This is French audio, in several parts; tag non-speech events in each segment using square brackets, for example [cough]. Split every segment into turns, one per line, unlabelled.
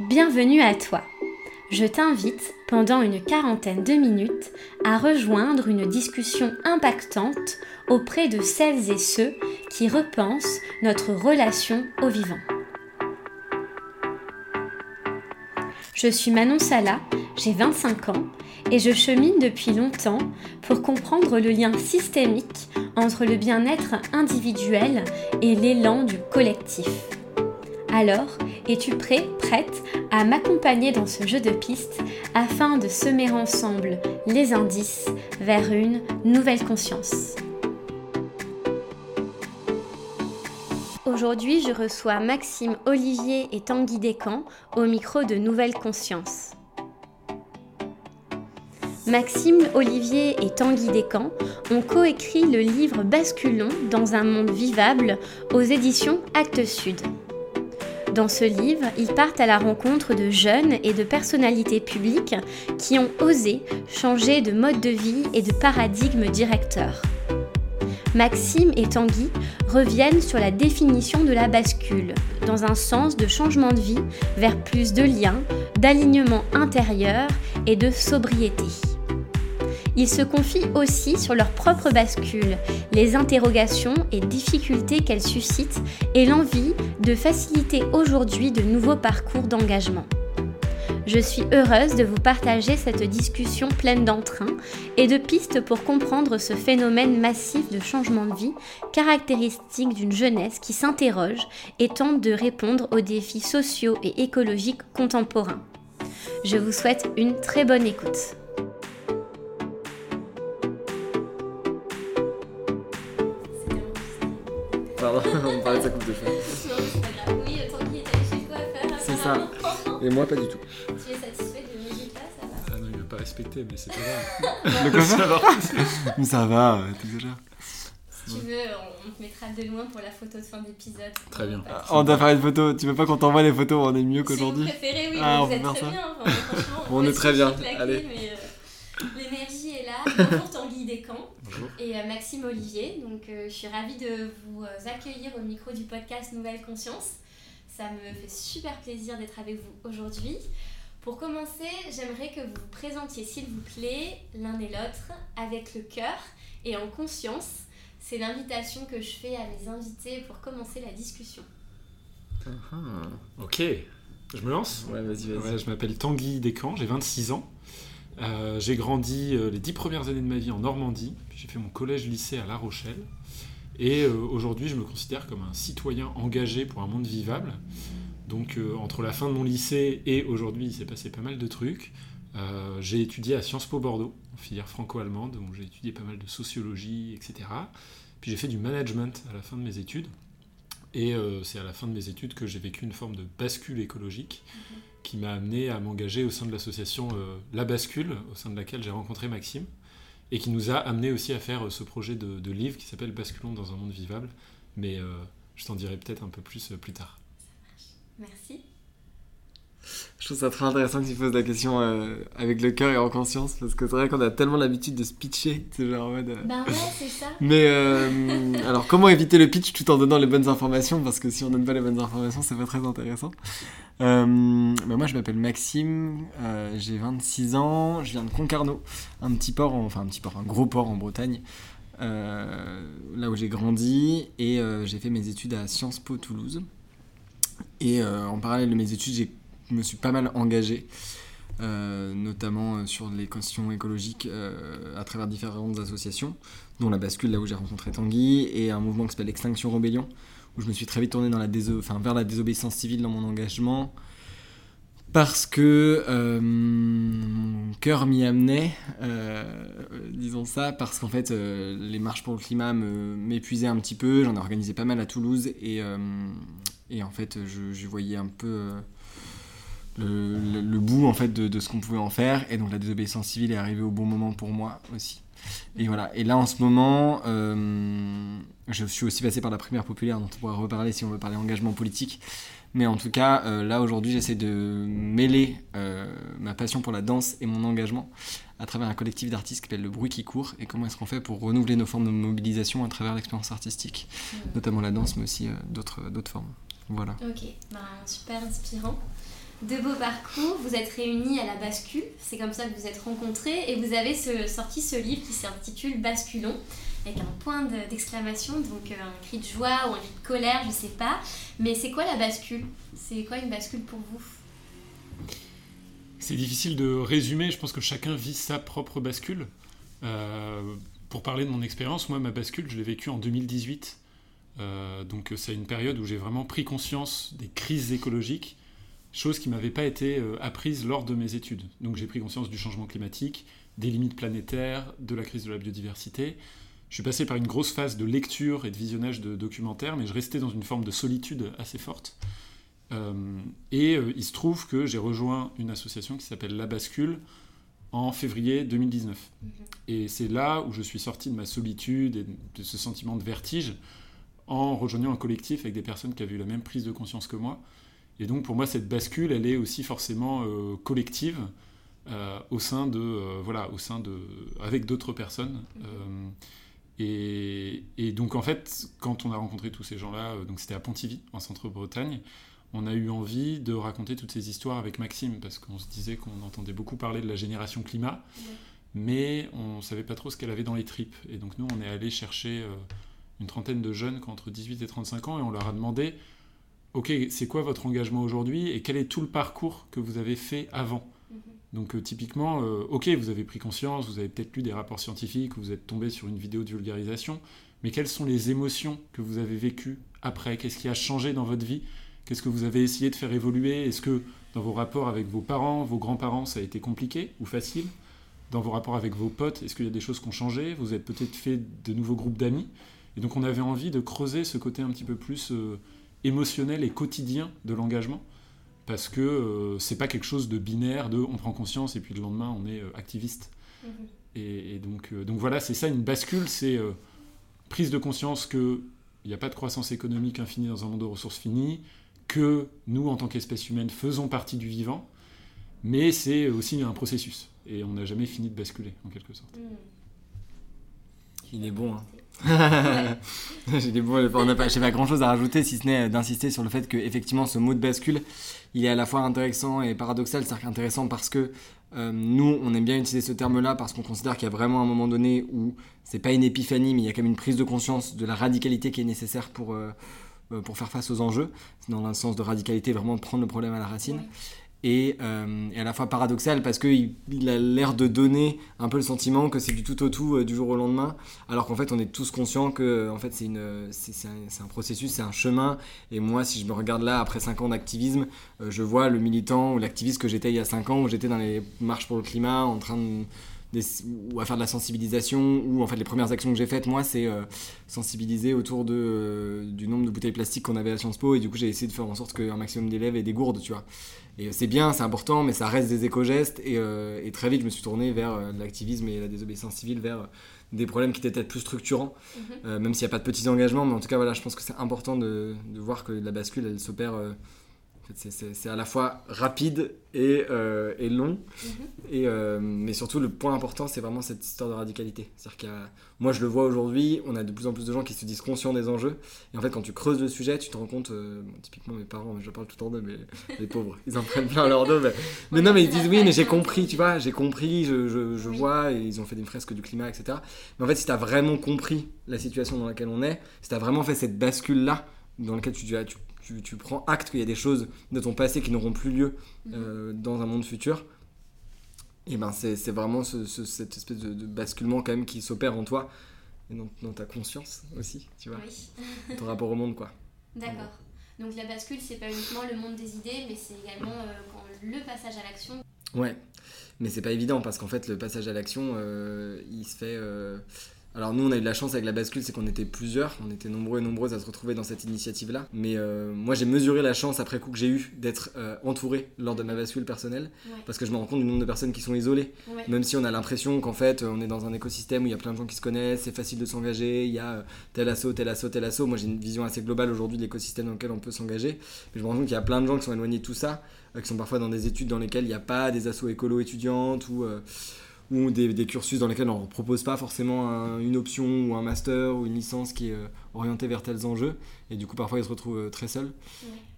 Bienvenue à toi. Je t'invite pendant une quarantaine de minutes à rejoindre une discussion impactante auprès de celles et ceux qui repensent notre relation au vivant. Je suis Manon Sala, j'ai 25 ans et je chemine depuis longtemps pour comprendre le lien systémique entre le bien-être individuel et l'élan du collectif. Alors, es-tu prêt, prête à m'accompagner dans ce jeu de pistes afin de semer ensemble les indices vers une nouvelle conscience? Aujourd'hui, je reçois Maxime Olivier et Tanguy Descamps au micro de Nouvelle Conscience. Maxime Olivier et Tanguy Descamps ont coécrit le livre Basculons dans un monde vivable aux éditions Actes Sud. Dans ce livre, ils partent à la rencontre de jeunes et de personnalités publiques qui ont osé changer de mode de vie et de paradigme directeur. Maxime et Tanguy reviennent sur la définition de la bascule, dans un sens de changement de vie vers plus de liens, d'alignement intérieur et de sobriété. Ils se confient aussi sur leur propre bascule, les interrogations et difficultés qu'elles suscitent et l'envie de faciliter aujourd'hui de nouveaux parcours d'engagement. Je suis heureuse de vous partager cette discussion pleine d'entrain et de pistes pour comprendre ce phénomène massif de changement de vie caractéristique d'une jeunesse qui s'interroge et tente de répondre aux défis sociaux et écologiques contemporains. Je vous souhaite une très bonne écoute.
Pardon, [laughs] on parlait de sa coupe de cheveux.
Oui, Tanguy est allé chez toi faire
C'est ça. Et moi, pas du tout.
Tu es satisfait du résultat, ça va
Ah non, il veut pas respecter, mais c'est pas grave. [laughs]
Le coiffeur
Ça va.
Mais ça va, t'exagères.
Si tu veux, on te mettra de loin pour la photo de fin d'épisode.
Très bien.
De
On doit faire une photo. Tu veux pas qu'on t'envoie les photos On est mieux
Si
qu'aujourd'hui
vous préférez, oui,
Ah,
mais
on
vous êtes très
ça
bien. enfin, franchement,
On est très
je
bien.
suis claquée,
Allez.
mais, euh, L'énergie est là. [laughs] Bonjour Tanguy Descamps
Bonjour.
et euh, Maxime Olivier. Donc, euh, je suis ravie de vous euh, accueillir au micro du podcast Nouvelle Conscience. Ça me fait super plaisir d'être avec vous aujourd'hui. Pour commencer, j'aimerais que vous vous présentiez, s'il vous plaît, l'un et l'autre, avec le cœur et en conscience. C'est l'invitation que je fais à mes invités pour commencer la discussion.
Ok, je me lance
Ouais, vas-y, vas-y.
Ouais, je m'appelle Tanguy Descamps, j'ai 26 ans. Euh, j'ai grandi euh, les 10 premières années de ma vie en Normandie, j'ai fait mon collège-lycée à La Rochelle. Et euh, aujourd'hui, je me considère comme un citoyen engagé pour un monde vivable. Donc, euh, entre la fin de mon lycée et aujourd'hui, il s'est passé pas mal de trucs. Euh, j'ai étudié à Sciences Po Bordeaux, en filière franco-allemande, où j'ai étudié pas mal de sociologie, etc. Puis j'ai fait du management à la fin de mes études. Et c'est à la fin de mes études que j'ai vécu une forme de bascule écologique qui m'a amené à m'engager au sein de l'association La Bascule, au sein de laquelle j'ai rencontré Maxime, et qui nous a amené aussi à faire euh, ce projet de, livre qui s'appelle Basculons dans un monde vivable. Mais euh, je t'en dirai peut-être un peu plus euh, plus tard.
Merci.
Je trouve ça très intéressant que tu poses la question euh, avec le cœur et en conscience parce que c'est vrai qu'on a tellement l'habitude de se pitcher. C'est genre en mode. euh,
Ben ouais, c'est ça. [laughs]
Mais euh, alors, comment éviter le pitch tout en donnant les bonnes informations? Parce que si on donne pas les bonnes informations, c'est pas très intéressant. Bah moi, je m'appelle Maxime, j'ai 26 ans, je viens de Concarneau, un petit port, en- enfin un petit port, un gros port en Bretagne, là où j'ai grandi, et j'ai fait mes études à Sciences Po Toulouse. Et en parallèle de mes études, j'ai- me suis pas mal engagé. euh, notamment euh, sur les questions écologiques euh, à travers différentes associations dont la bascule, là où j'ai rencontré Tanguy, et un mouvement qui s'appelle Extinction Rebellion, où je me suis très vite tourné dans la enfin, vers la désobéissance civile dans mon engagement, parce que mon cœur m'y amenait, disons ça, parce qu'en fait, les marches pour le climat m'épuisaient un petit peu, j'en ai organisé pas mal à Toulouse, et, en fait, je, je voyais un peu... le, le- le bout en fait de, de ce qu'on pouvait en faire et donc la désobéissance civile est arrivée au bon moment pour moi aussi et voilà. Et là, en ce moment, euh, je suis aussi passé par la primaire populaire, dont on pourra reparler si on veut parler engagement politique. Mais en tout cas, euh, là, aujourd'hui, j'essaie de mêler euh, ma passion pour la danse et mon engagement à travers un collectif d'artistes qui s'appelle Le Bruit qui court. Et comment est-ce qu'on fait pour renouveler nos formes de mobilisation à travers l'expérience artistique, notamment la danse, mais aussi d'autres d'autres formes. Voilà.
Ok, ben, super inspirant. De beaux parcours. Vous êtes réunis à la bascule, c'est comme ça que vous êtes rencontrés et vous avez sorti ce livre qui s'intitule Basculons avec un point d'exclamation, donc euh, un cri de joie ou un cri de colère, je sais pas. Mais c'est quoi la bascule? C'est quoi une bascule pour vous?
C'est difficile de résumer, je pense que chacun vit sa propre bascule. Euh, pour parler de mon expérience, moi ma bascule, je l'ai vécue en 2018. Euh, donc c'est une période où j'ai vraiment pris conscience des crises écologiques, chose qui m'avait pas été apprise lors de mes études. Donc j'ai pris conscience du changement climatique, des limites planétaires, de la crise de la biodiversité. Je suis passé par une grosse phase de lecture et de visionnage de documentaires, mais je restais dans une forme de solitude assez forte. Euh, et euh, il se trouve que j'ai rejoint une association qui s'appelle La Bascule en février 2019. Mhm. Et c'est là où je suis sorti de ma solitude et de ce sentiment de vertige en rejoignant un collectif avec des personnes qui avaient eu la même prise de conscience que moi. Et donc pour moi, cette bascule, elle est aussi forcément euh, collective. au sein de voilà au sein de avec d'autres personnes. Et, donc en fait, quand on a rencontré tous ces gens-là, euh, donc c'était à Pontivy, en centre-Bretagne, on a eu envie de raconter toutes ces histoires avec Maxime, parce qu'on se disait qu'on entendait beaucoup parler de la génération climat, mais on savait pas trop ce qu'elle avait dans les tripes. Et donc nous, on est allé chercher euh, une trentaine de jeunes qui ont entre 18 et 35 ans, et on leur a demandé, ok, c'est quoi votre engagement aujourd'hui, et quel est tout le parcours que vous avez fait avant donc euh, typiquement, euh, ok, vous avez pris conscience, vous avez peut-être lu des rapports scientifiques, vous êtes tombé sur une vidéo de vulgarisation, mais quelles sont les émotions que vous avez vécues après? Qu'est-ce qui a changé dans votre vie? Qu'est-ce que vous avez essayé de faire évoluer? Est-ce que dans vos rapports avec vos parents, vos grands-parents, ça a été compliqué ou facile? Dans vos rapports avec vos potes, est-ce qu'il y a des choses qui ont changé? Vous avez peut-être fait de nouveaux groupes d'amis? Et donc on avait envie de creuser ce côté un petit peu plus euh, émotionnel et quotidien de l'engagement parce que euh, c'est pas quelque chose de binaire, de on prend conscience et puis le lendemain on est euh, activiste. Mhm. Et, donc, euh, donc voilà, c'est ça une bascule, c'est prise de conscience qu'il n'y a pas de croissance économique infinie dans un monde de ressources finies, que nous en tant qu'espèce humaine faisons partie du vivant, mais c'est aussi un processus et on n'a jamais fini de basculer en quelque sorte. Mhm.
Il est bon. Hein. [laughs] J'ai n'a pas, pas grand chose à rajouter si ce n'est d'insister sur le fait que effectivement ce mot de bascule, il est à la fois intéressant et paradoxal. C'est-à-dire intéressant parce que euh, nous, on aime bien utiliser ce terme-là parce qu'on considère qu'il y a vraiment un moment donné où c'est pas une épiphanie, mais il y a quand même une prise de conscience de la radicalité qui est nécessaire pour, euh, euh, pour faire face aux enjeux. Dans le sens de radicalité, vraiment prendre le problème à la racine et, euh, et, à la fois paradoxal parce qu'il il a l'air de donner un peu le sentiment que c'est du tout au tout euh, du jour au lendemain, alors qu'en fait on est tous conscients que en fait c'est, une, c'est, un, processus, c'est un chemin. Et moi, si je me regarde là après 5 ans d'activisme, euh, je vois le militant ou l'activiste que j'étais il y a 5 ans, où j'étais dans les marches pour le climat en train de ou à faire de la sensibilisation, ou en fait les premières actions que j'ai faites, moi, c'est euh, sensibiliser autour de, euh, du nombre de bouteilles plastiques qu'on avait à Sciences Po, et du coup j'ai essayé de faire en sorte qu'un maximum d'élèves aient des gourdes, tu vois. Et c'est bien, c'est important, mais ça reste des éco-gestes, et, euh, et, très vite je me suis tourné vers l'activisme et la désobéissance civile, vers des problèmes qui étaient peut-être plus structurants, mhm. même s'il n'y a pas de petits engagements, mais en tout cas voilà, je pense que c'est important de, de, voir que la bascule, elle s'opère c'est à la fois rapide et, euh, et long. Mhm. et, euh, mais surtout, le point important, c'est vraiment cette histoire de radicalité. C'est-à-dire que moi, je le vois aujourd'hui, on a de plus en plus de gens qui se disent conscients des enjeux. Et en fait, quand tu creuses le sujet, tu te rends compte, euh, typiquement mes parents, je parle tout le temps d'eux, mais [laughs] les pauvres, ils en prennent plein leur dos. Mais, non, mais ils disent oui, mais j'ai compris, tu vois, j'ai compris, je, je, je, vois, et ils ont fait des fresques du climat, etc. Mais en fait, si tu as vraiment compris la situation dans laquelle on est, si tu as vraiment fait cette bascule-là, dans laquelle tu, tu, tu, prends acte qu'il y a des choses de ton passé qui n'auront plus lieu mhm. euh, dans un monde futur, et ben c'est vraiment cette espèce de, basculement quand même qui s'opère en toi et dans, ta conscience aussi, tu vois, ton rapport au monde quoi.
D'accord. Donc la bascule, c'est pas uniquement le monde des idées, mais c'est également euh, le passage à l'action.
Ouais, mais c'est pas évident parce qu'en fait le passage à l'action, euh, il se fait alors nous, on a eu de la chance avec la bascule, c'est qu'on était plusieurs, on était nombreux et nombreuses à se retrouver dans cette initiative-là. Mais euh, moi, j'ai mesuré la chance après coup que j'ai eu d'être euh, entouré lors de ma bascule personnelle, parce que je me rends compte du nombre de personnes qui sont isolées. Même si on a l'impression qu'en fait, on est dans un écosystème où il y a plein de gens qui se connaissent, c'est facile de s'engager, il y a euh, tel assaut, tel assaut, tel assaut. Moi, j'ai une vision assez globale aujourd'hui de l'écosystème dans lequel on peut s'engager. Mais je me rends compte qu'il y a plein de gens qui sont éloignés de tout ça, qui sont parfois dans des études dans lesquelles il n'y a pas des assauts écolo étudiantes ou ou des, des, cursus dans lesquels on ne propose pas forcément une option ou un master ou une licence qui est euh, orientée vers tels enjeux. Et du coup, parfois, ils se retrouvent euh, très seuls.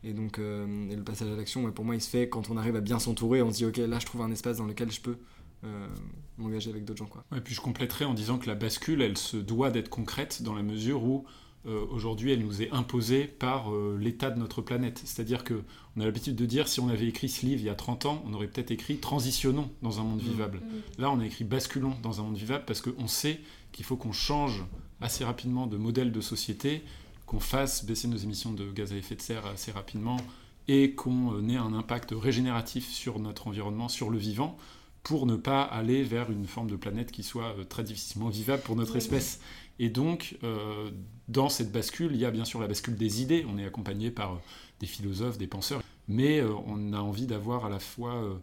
Et donc, euh, et le passage à l'action, pour moi, il se fait quand on arrive à bien s'entourer. On se dit, OK, là, je trouve un espace dans lequel je peux m'engager avec d'autres gens. Quoi.
et puis je compléterai en disant que la bascule, elle se doit d'être concrète dans la mesure où euh, aujourd'hui, elle nous est imposée par euh, l'état de notre planète. C'est-à-dire que on a l'habitude de dire, si on avait écrit ce livre il y a 30 ans, on aurait peut-être écrit Transitionnons dans un monde mmh. vivable. Mmh. Là, on a écrit Basculons dans un monde vivable parce qu'on sait qu'il faut qu'on change assez rapidement de modèle de société, qu'on fasse baisser nos émissions de gaz à effet de serre assez rapidement et qu'on euh, ait un impact régénératif sur notre environnement, sur le vivant, pour ne pas aller vers une forme de planète qui soit très difficilement vivable pour notre espèce. Et donc, euh, dans cette bascule, il y a bien sûr la bascule des idées. On est accompagné par euh, des philosophes, des penseurs, mais euh, on a envie d'avoir à la fois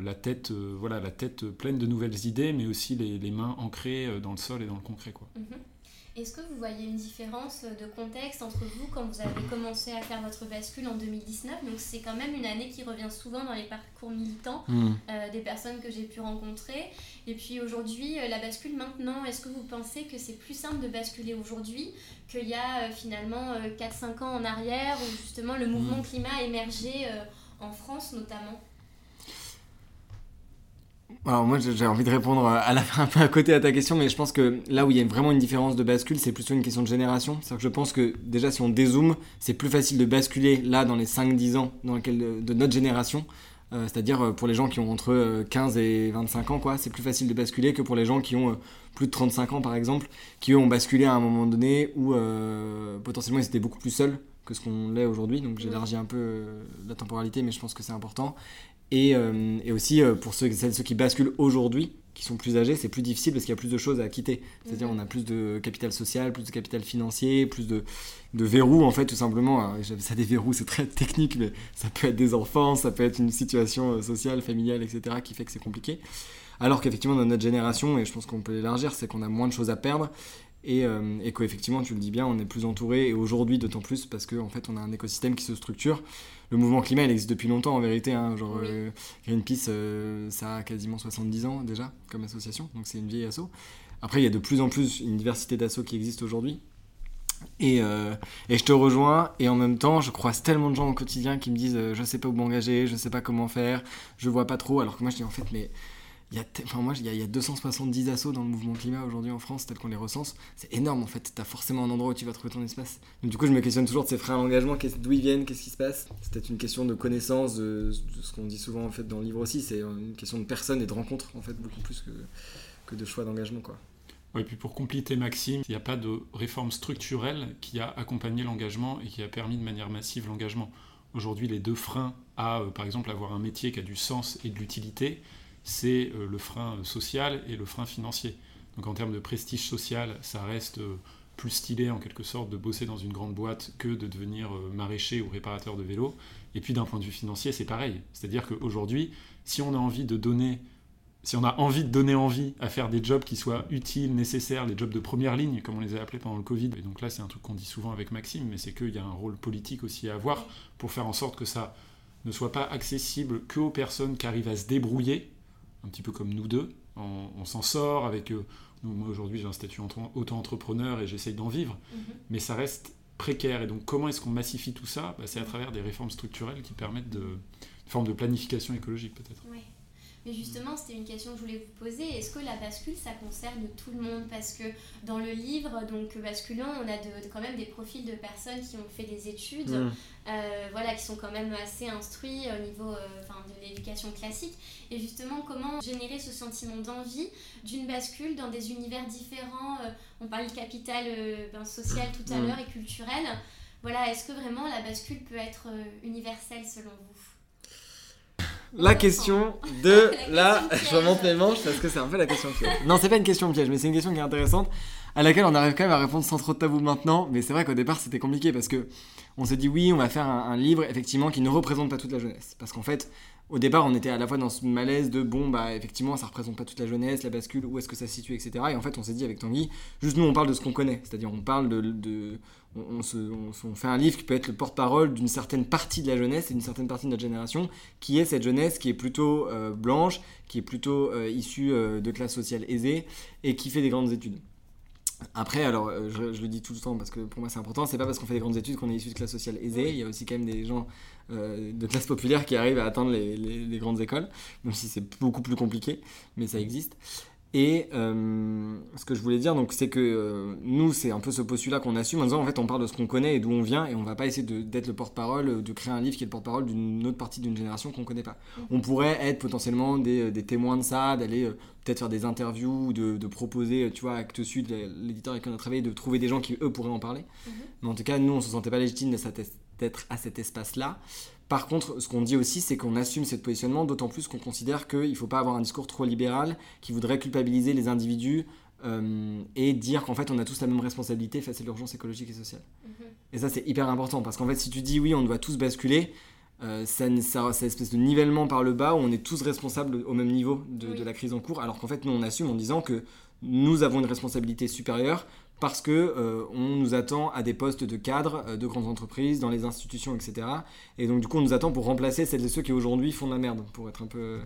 la, tête, voilà, la tête pleine de nouvelles idées, mais aussi les, mains ancrées dans le sol et dans le concret. Quoi.
Mhm. Est-ce que vous voyez une différence de contexte entre vous quand vous avez commencé à faire votre bascule en 2019 Donc c'est quand même une année qui revient souvent dans les parcours militants hmm. euh, des personnes que j'ai pu rencontrer. Et puis aujourd'hui, euh, la bascule maintenant, est-ce que vous pensez que c'est plus simple de basculer aujourd'hui qu'il y a euh, finalement 4-5 ans en arrière où justement le mouvement hmm. climat a émergé en France notamment?
Alors moi j'ai envie de répondre à la un peu à côté à ta question, mais je pense que là où il y a vraiment une différence de bascule, c'est plutôt une question de génération. C'est-à-dire que je pense que déjà si on dézoome, c'est plus facile de basculer là dans les 5-10 ans dans lequel, de notre génération. Euh, c'est-à-dire euh, pour les gens qui ont entre 15 euh, et 25 ans, quoi, c'est plus facile de basculer que pour les gens qui ont plus de 35 ans par exemple, qui eux ont basculé à un moment donné où potentiellement ils étaient beaucoup plus seuls que ce qu'on l'est aujourd'hui. Donc j'élargis un peu la temporalité, mais je pense que c'est important. Euh, et, aussi euh, pour ceux, ceux qui basculent aujourd'hui, qui sont plus âgés, c'est plus difficile parce qu'il y a plus de choses à quitter. C'est-à-dire mhm. on a plus de capital social, plus de capital financier, plus de, de verrous en fait tout simplement. Ça des verrous, c'est très technique, mais ça peut être des enfants, ça peut être une situation euh, sociale, familiale, etc. qui fait que c'est compliqué. Alors qu'effectivement dans notre génération, et je pense qu'on peut l'élargir, c'est qu'on a moins de choses à perdre et, et qu'effectivement, tu le dis bien, on est plus entouré, et aujourd'hui d'autant plus parce qu'en en fait on a un écosystème qui se structure le mouvement climat, il existe depuis longtemps en vérité. Hein, genre, euh, Greenpeace, euh, ça a quasiment 70 ans déjà comme association, donc c'est une vieille asso. Après, il y a de plus en plus une diversité d'assauts qui existe aujourd'hui. Et, euh, et, je te rejoins, et en même temps, je croise tellement de gens au quotidien qui me disent Je sais pas où m'engager, je sais pas comment faire, je vois pas trop. Alors que moi, je dis en fait, mais il y a, enfin moi, il y, a, 270 assos dans le mouvement climat aujourd'hui en France, tel qu'on les recense. C'est énorme en fait. Tu as forcément un endroit où tu vas trouver ton espace. Donc, du coup, je me questionne toujours de ces freins à l'engagement, d'où ils viennent, qu'est-ce qui se passe? C'est peut-être une question de connaissance, de, ce qu'on dit souvent en fait dans le livre aussi. C'est une question de personnes et de rencontres en fait, beaucoup plus que, que de choix d'engagement. quoi.
et puis pour compléter Maxime, il n'y a pas de réforme structurelle qui a accompagné l'engagement et qui a permis de manière massive l'engagement. Aujourd'hui, les deux freins à, euh, par exemple, avoir un métier qui a du sens et de l'utilité, c'est euh, le frein social et le frein financier. Donc en termes de prestige social, ça reste euh, plus stylé en quelque sorte de bosser dans une grande boîte que de devenir euh, maraîcher ou réparateur de vélo. Et puis d'un point de vue financier, c'est pareil. C'est-à-dire qu'aujourd'hui, si on a envie de donner si on a envie de donner envie à faire des jobs qui soient utiles, nécessaires, les jobs de première ligne, comme on les a appelés pendant le Covid, et donc là c'est un truc qu'on dit souvent avec Maxime, mais c'est qu'il y a un rôle politique aussi à avoir pour faire en sorte que ça ne soit pas accessible que aux personnes qui arrivent à se débrouiller, un petit peu comme nous deux. On, s'en sort avec. Euh, moi aujourd'hui j'ai un statut auto-entrepreneur et j'essaye d'en vivre, mhm. mais ça reste précaire. Et donc comment est-ce qu'on massifie tout ça? Bah, C'est à travers des réformes structurelles qui permettent de, une forme de planification écologique peut-être.
Mais justement, c'était une question que je voulais vous poser. Est-ce que la bascule, ça concerne tout le monde? Parce que dans le livre, donc basculant, on a quand même des profils de personnes qui ont fait des études, mm. euh, voilà, qui sont quand même assez instruits au niveau euh, de l'éducation classique. Et justement, comment générer ce sentiment d'envie d'une bascule dans des univers différents? Euh, On parlait de capital ben, social tout à mm. l'heure et culturel. Voilà, est-ce que vraiment la bascule peut être universelle selon vous?
La question de la. Je remonte mes manches parce que c'est un peu la question piège. Non, c'est pas une question piège, mais c'est une question qui est intéressante. à laquelle on arrive quand même à répondre sans trop de tabou maintenant. Mais c'est vrai qu'au départ, c'était compliqué parce que on s'est dit oui, on va faire un, un, livre effectivement qui ne représente pas toute la jeunesse. Parce qu'en fait, au départ, on était à la fois dans ce malaise de bon, bah effectivement, ça représente pas toute la jeunesse, la bascule, où est-ce que ça se situe, etc. Et en fait, on s'est dit avec Tanguy, juste nous, on parle de ce qu'on connaît. C'est-à-dire, on parle de. de on, se, on, fait un livre qui peut être le porte-parole d'une certaine partie de la jeunesse et d'une certaine partie de notre génération, qui est cette jeunesse qui est plutôt euh, blanche, qui est plutôt euh, issue euh, de classe sociale aisée et qui fait des grandes études. Après, alors, je, je, le dis tout le temps parce que pour moi c'est important, c'est pas parce qu'on fait des grandes études qu'on est issu de classe sociale aisée. Il y a aussi quand même des gens de classe populaire qui arrivent à atteindre les, grandes écoles, même si c'est beaucoup plus compliqué, mais ça existe. Et euh, ce que je voulais dire, donc, c'est que euh, nous, c'est un peu ce postulat qu'on assume en disant, en fait, on parle de ce qu'on connaît et d'où on vient, et on va pas essayer d'être le porte-parole, de créer un livre qui est le porte-parole d'une autre partie d'une génération qu'on connaît pas. On pourrait être potentiellement des, témoins de ça, d'aller peut-être faire des interviews, de, de, proposer, tu vois, Actes Sud, l'éditeur avec qui on a travaillé, de trouver des gens qui, eux, pourraient en parler. Mm-hmm. Mais en tout cas, nous, on se sentait pas légitime de s'attester d'être à cet espace-là. Par contre, ce qu'on dit aussi, c'est qu'on assume ce positionnement, d'autant plus qu'on considère qu'il ne faut pas avoir un discours trop libéral qui voudrait culpabiliser les individus euh, et dire qu'en fait on a tous la même responsabilité face à l'urgence écologique et sociale. Mhm. Et ça c'est hyper important parce qu'en fait si tu dis oui on doit tous basculer, euh, ça, ça, c'est espèce de nivellement par le bas où on est tous responsables au même niveau de, de la crise en cours alors qu'en fait nous on assume en disant que nous avons une responsabilité supérieure parce que euh, on nous attend à des postes de cadre euh, de grandes entreprises, dans les institutions, etc. Et donc du coup on nous attend pour remplacer celles et ceux qui aujourd'hui font de la merde, pour être un peu euh,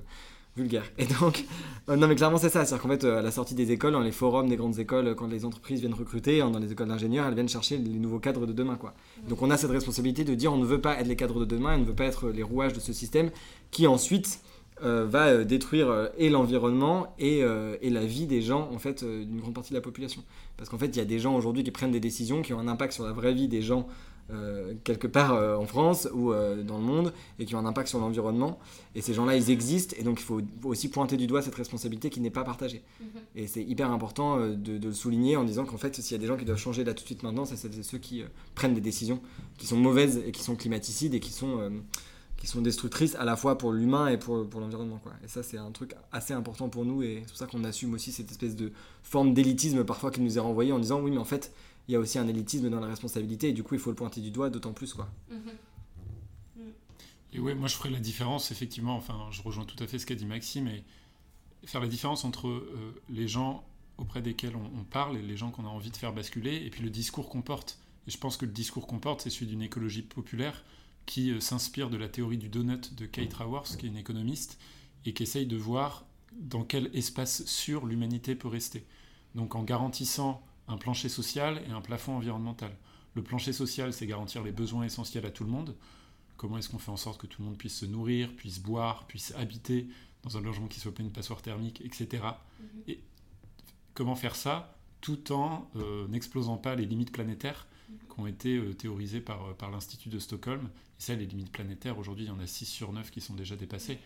vulgaire. Et donc, [laughs] non mais clairement c'est ça, c'est-à-dire qu'en fait à la sortie des écoles, dans les forums des grandes écoles, quand les entreprises viennent recruter, hein, dans les écoles d'ingénieurs, elles viennent chercher les nouveaux cadres de demain. quoi. Donc on a cette responsabilité de dire on ne veut pas être les cadres de demain, on ne veut pas être les rouages de ce système qui ensuite euh, va euh, détruire euh, et l'environnement et, et, la vie des gens, en fait, d'une grande partie de la population. Parce qu'en fait, il y a des gens aujourd'hui qui prennent des décisions qui ont un impact sur la vraie vie des gens quelque part en France ou dans le monde et qui ont un impact sur l'environnement. Et ces gens-là, ils existent et donc il faut aussi pointer du doigt cette responsabilité qui n'est pas partagée. Mhm. Et c'est hyper important de, de, le souligner en disant qu'en fait, s'il y a des gens qui doivent changer là tout de suite maintenant, c'est ceux qui prennent des décisions qui sont mauvaises et qui sont climaticides et qui sont qui sont destructrices à la fois pour l'humain et pour, pour l'environnement. Quoi. Et ça, c'est un truc assez important pour nous, et c'est pour ça qu'on assume aussi cette espèce de forme d'élitisme parfois qui nous est renvoyée en disant oui, mais en fait, il y a aussi un élitisme dans la responsabilité, et du coup, il faut le pointer du doigt d'autant plus. Quoi.
Mm-hmm. Et ouais, moi je ferais la différence, effectivement, enfin, je rejoins tout à fait ce qu'a dit Maxime, et faire la différence entre euh, les gens auprès desquels on, on, parle et les gens qu'on a envie de faire basculer, et puis le discours qu'on porte. Et je pense que le discours qu'on porte, c'est celui d'une écologie populaire qui euh, s'inspire de la théorie du donut de Kate Raworth, qui est une économiste, et qui essaye de voir dans quel espace sûr l'humanité peut rester. Donc en garantissant un plancher social et un plafond environnemental. Le plancher social, c'est garantir les besoins essentiels à tout le monde. Comment est-ce qu'on fait en sorte que tout le monde puisse se nourrir, puisse boire, puisse habiter dans un logement qui soit pas une passoire thermique, etc. Et mhm. comment faire ça tout en euh, n'explosant pas les limites planétaires qui ont été euh, théorisées par, par l'Institut de Stockholm et ça, les limites planétaires, aujourd'hui, il y en a 6 sur 9 qui sont déjà dépassées.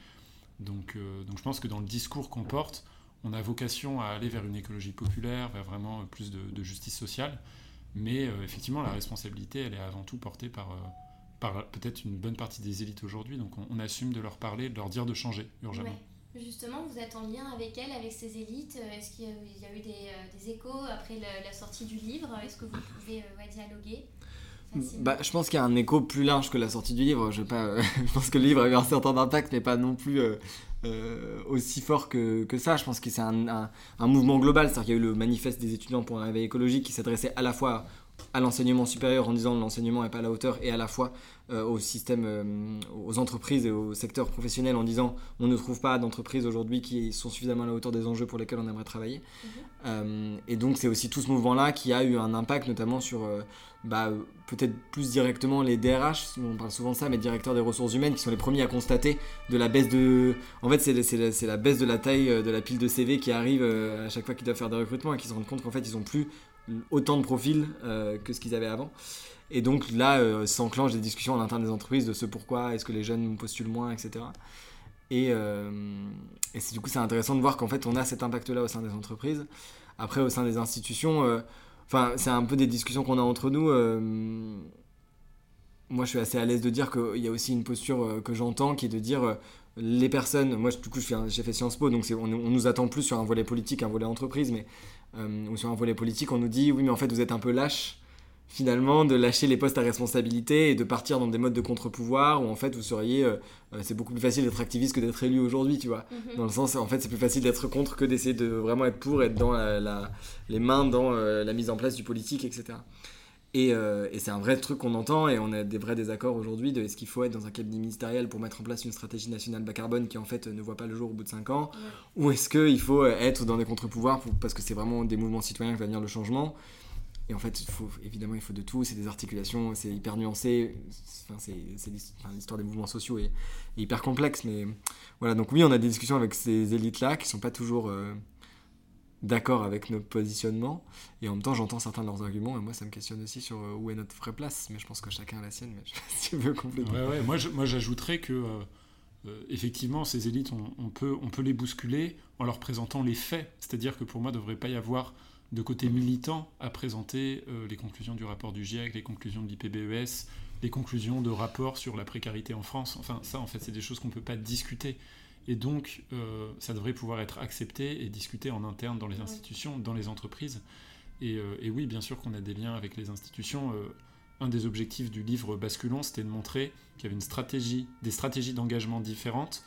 Donc, euh, donc je pense que dans le discours qu'on porte, on a vocation à aller vers une écologie populaire, vers vraiment plus de, justice sociale. Mais euh, effectivement, la responsabilité, elle est avant tout portée par, euh, par peut-être une bonne partie des élites aujourd'hui. Donc on, assume de leur parler, de leur dire de changer urgemment.
Justement, vous êtes en lien avec elles, avec ces élites. Est-ce qu'il y, a eu des, des échos après la, sortie du livre? Est-ce que vous pouvez dialoguer
bah, je pense qu'il y a un écho plus large que la sortie du livre. Je, pas, [laughs] je pense que le livre a eu un certain impact, mais pas non plus euh, euh, aussi fort que, que, ça. Je pense que c'est un, un, mouvement global. C'est-à-dire qu'il y a eu le manifeste des étudiants pour un réveil écologique qui s'adressait à la fois à l'enseignement supérieur en disant que l'enseignement n'est pas à la hauteur et à la fois euh, au système, aux entreprises et au secteur professionnel en disant on ne trouve pas d'entreprises aujourd'hui qui sont suffisamment à la hauteur des enjeux pour lesquels on aimerait travailler. Mhm. et donc c'est aussi tout ce mouvement-là qui a eu un impact notamment sur bah, peut-être plus directement les DRH, on parle souvent de ça, mais directeurs des ressources humaines qui sont les premiers à constater de la baisse de. En fait, c'est la, la, baisse de la taille euh, de la pile de CV qui arrive euh, à chaque fois qu'ils doivent faire des recrutements et qu'ils se rendent compte qu'en fait, ils ont plus autant de profils euh, que ce qu'ils avaient avant. Et donc là, s'enclenchent des discussions en interne des entreprises de ce pourquoi est-ce que les jeunes postulent moins, etc. Et, et du coup, c'est intéressant de voir qu'en fait, on a cet impact-là au sein des entreprises. Après, au sein des institutions Enfin, c'est un peu des discussions qu'on a entre nous. Euh, moi, je suis assez à l'aise de dire qu'il y a aussi une posture euh, que j'entends qui est de dire euh, les personnes. Moi, du coup, j'ai fait Sciences Po, donc on, on, nous attend plus sur un volet politique, un volet entreprise, mais ou sur un volet politique, on nous dit oui, mais en fait, vous êtes un peu lâche finalement de lâcher les postes à responsabilité et de partir dans des modes de contre-pouvoir où en fait vous seriez c'est beaucoup plus facile d'être activiste que d'être élu aujourd'hui tu vois mhm. dans le sens en fait c'est plus facile d'être contre que d'essayer de vraiment être pour être dans la, les mains dans la mise en place du politique etc euh, et, c'est un vrai truc qu'on entend et on a des vrais désaccords aujourd'hui de est-ce qu'il faut être dans un cabinet ministériel pour mettre en place une stratégie nationale bas carbone qui en fait ne voit pas le jour au bout de 5 ans ou est-ce qu'il faut être dans des contre-pouvoirs parce que c'est vraiment des mouvements citoyens qui va venir le changement? Et en fait il faut, évidemment il faut de tout, c'est des articulations, c'est hyper nuancé, enfin, c'est, l'histoire des mouvements sociaux est, hyper complexe mais voilà donc oui on a des discussions avec ces élites là qui sont pas toujours... Euh, d'accord avec nos positionnements. Et en même temps, j'entends certains de leurs arguments. Et moi, ça me questionne aussi sur euh, où est notre vraie place. Mais je pense que chacun a la sienne. Mais [laughs] si veux compléter.
Moi, j'ajouterais que, euh, euh, effectivement, ces élites, on, peut, on peut les bousculer en leur présentant les faits. C'est-à-dire que pour moi, il ne devrait pas y avoir de côté militant à présenter les conclusions du rapport du GIEC, les conclusions de l'IPBES, les conclusions de rapports sur la précarité en France. Enfin, ça, en fait, c'est des choses qu'on ne peut pas discuter. Et donc, euh, ça devrait pouvoir être accepté et discuté en interne dans les institutions, dans les entreprises. Euh, et, oui, bien sûr qu'on a des liens avec les institutions. Euh, un des objectifs du livre Basculons, c'était de montrer qu'il y avait une stratégie, des stratégies d'engagement différentes,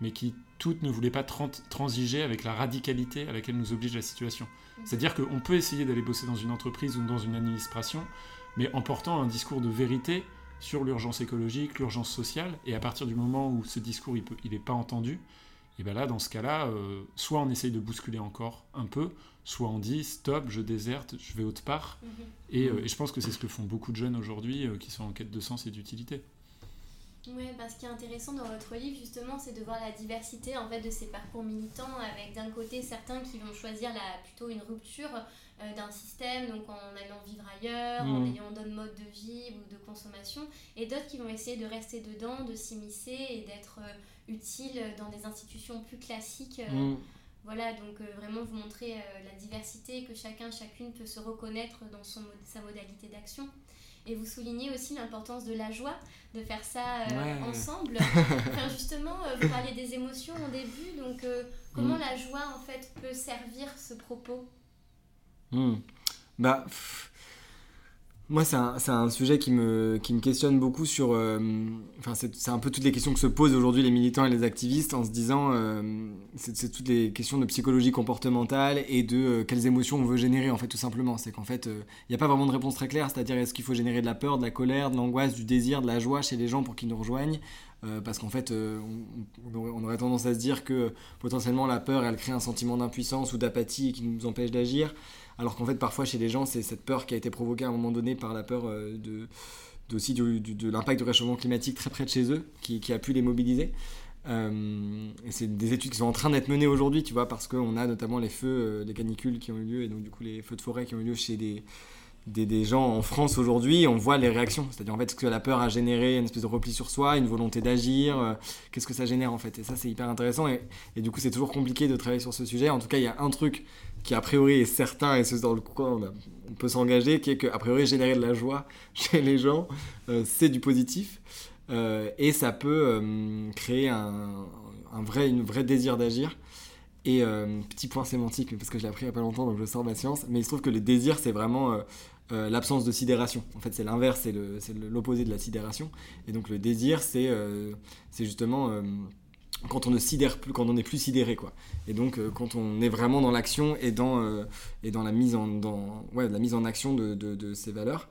mais qui toutes ne voulaient pas transiger avec la radicalité à laquelle nous oblige la situation. Mm. C'est-à-dire qu'on peut essayer d'aller bosser dans une entreprise ou dans une administration, mais en portant un discours de vérité sur l'urgence écologique, l'urgence sociale, et à partir du moment où ce discours il n'est il pas entendu, et bien là, dans ce cas-là, euh, soit on essaye de bousculer encore un peu, soit on dit stop, je déserte, je vais autre part. Mhm. Euh, et, je pense que c'est ce que font beaucoup de jeunes aujourd'hui euh, qui sont en quête de sens et d'utilité.
Oui, parce ce qui est intéressant dans votre livre, justement, c'est de voir la diversité en fait, de ces parcours militants, avec d'un côté certains qui vont choisir la, plutôt une rupture euh, d'un système, donc en allant vivre ailleurs, en mmh. ayant d'autres modes de vie ou de consommation, et d'autres qui vont essayer de rester dedans, de s'immiscer et d'être euh, utiles dans des institutions plus classiques. Euh, mmh. Voilà, donc vraiment vous montrer la diversité, que chacun, chacune peut se reconnaître dans son, sa modalité d'action. Et vous soulignez aussi l'importance de la joie, de faire ça euh, ensemble. [laughs] enfin, justement, euh, vous parliez des émotions au début, donc euh, comment mm. la joie en fait peut servir ce propos?
Mm. Bah, moi, c'est un, un, sujet qui me, qui me questionne beaucoup sur. Euh, enfin, c'est un peu toutes les questions que se posent aujourd'hui les militants et les activistes en se disant. Euh, c'est toutes les questions de psychologie comportementale et de euh, quelles émotions on veut générer, en fait, tout simplement. C'est qu'en fait, il n'y a pas vraiment de réponse très claire. C'est-à-dire, est-ce qu'il faut générer de la peur, de la colère, de l'angoisse, du désir, de la joie chez les gens pour qu'ils nous rejoignent parce qu'en fait, on, aurait tendance à se dire que potentiellement la peur, elle crée un sentiment d'impuissance ou d'apathie qui nous empêche d'agir. Alors qu'en fait, parfois chez les gens, c'est cette peur qui a été provoquée à un moment donné par la peur euh, de, aussi de l'impact du réchauffement climatique très près de chez eux, qui, a pu les mobiliser. Euh, et c'est des études qui sont en train d'être menées aujourd'hui, tu vois, parce qu'on a notamment les feux, euh, les canicules qui ont eu lieu, et donc du coup les feux de forêt qui ont eu lieu chez des, des, gens en France aujourd'hui, on voit les réactions. C'est-à-dire en fait ce que la peur a généré, une espèce de repli sur soi, une volonté d'agir, qu'est-ce que ça génère en fait? Et ça c'est hyper intéressant et, du coup c'est toujours compliqué de travailler sur ce sujet. En tout cas il y a un truc qui a priori est certain et c'est dans le on, peut s'engager, qui est qu'a priori générer de la joie [laughs] chez les gens, euh, c'est du positif. Euh, et ça peut créer un, vrai, une vraie désir d'agir. Et petit point sémantique, parce que je l'ai appris il n'y a pas longtemps, donc je sors ma science, mais il se trouve que le désir, c'est vraiment euh, l'absence de sidération. En fait, c'est l'inverse, c'est l'opposé de la sidération. Et donc le désir, c'est euh, justement euh, quand on ne sidère plus, quand on n'est plus sidéré, quoi. Et donc quand on est vraiment dans l'action et dans et dans la mise en dans, ouais, la mise en action de, de, ces valeurs.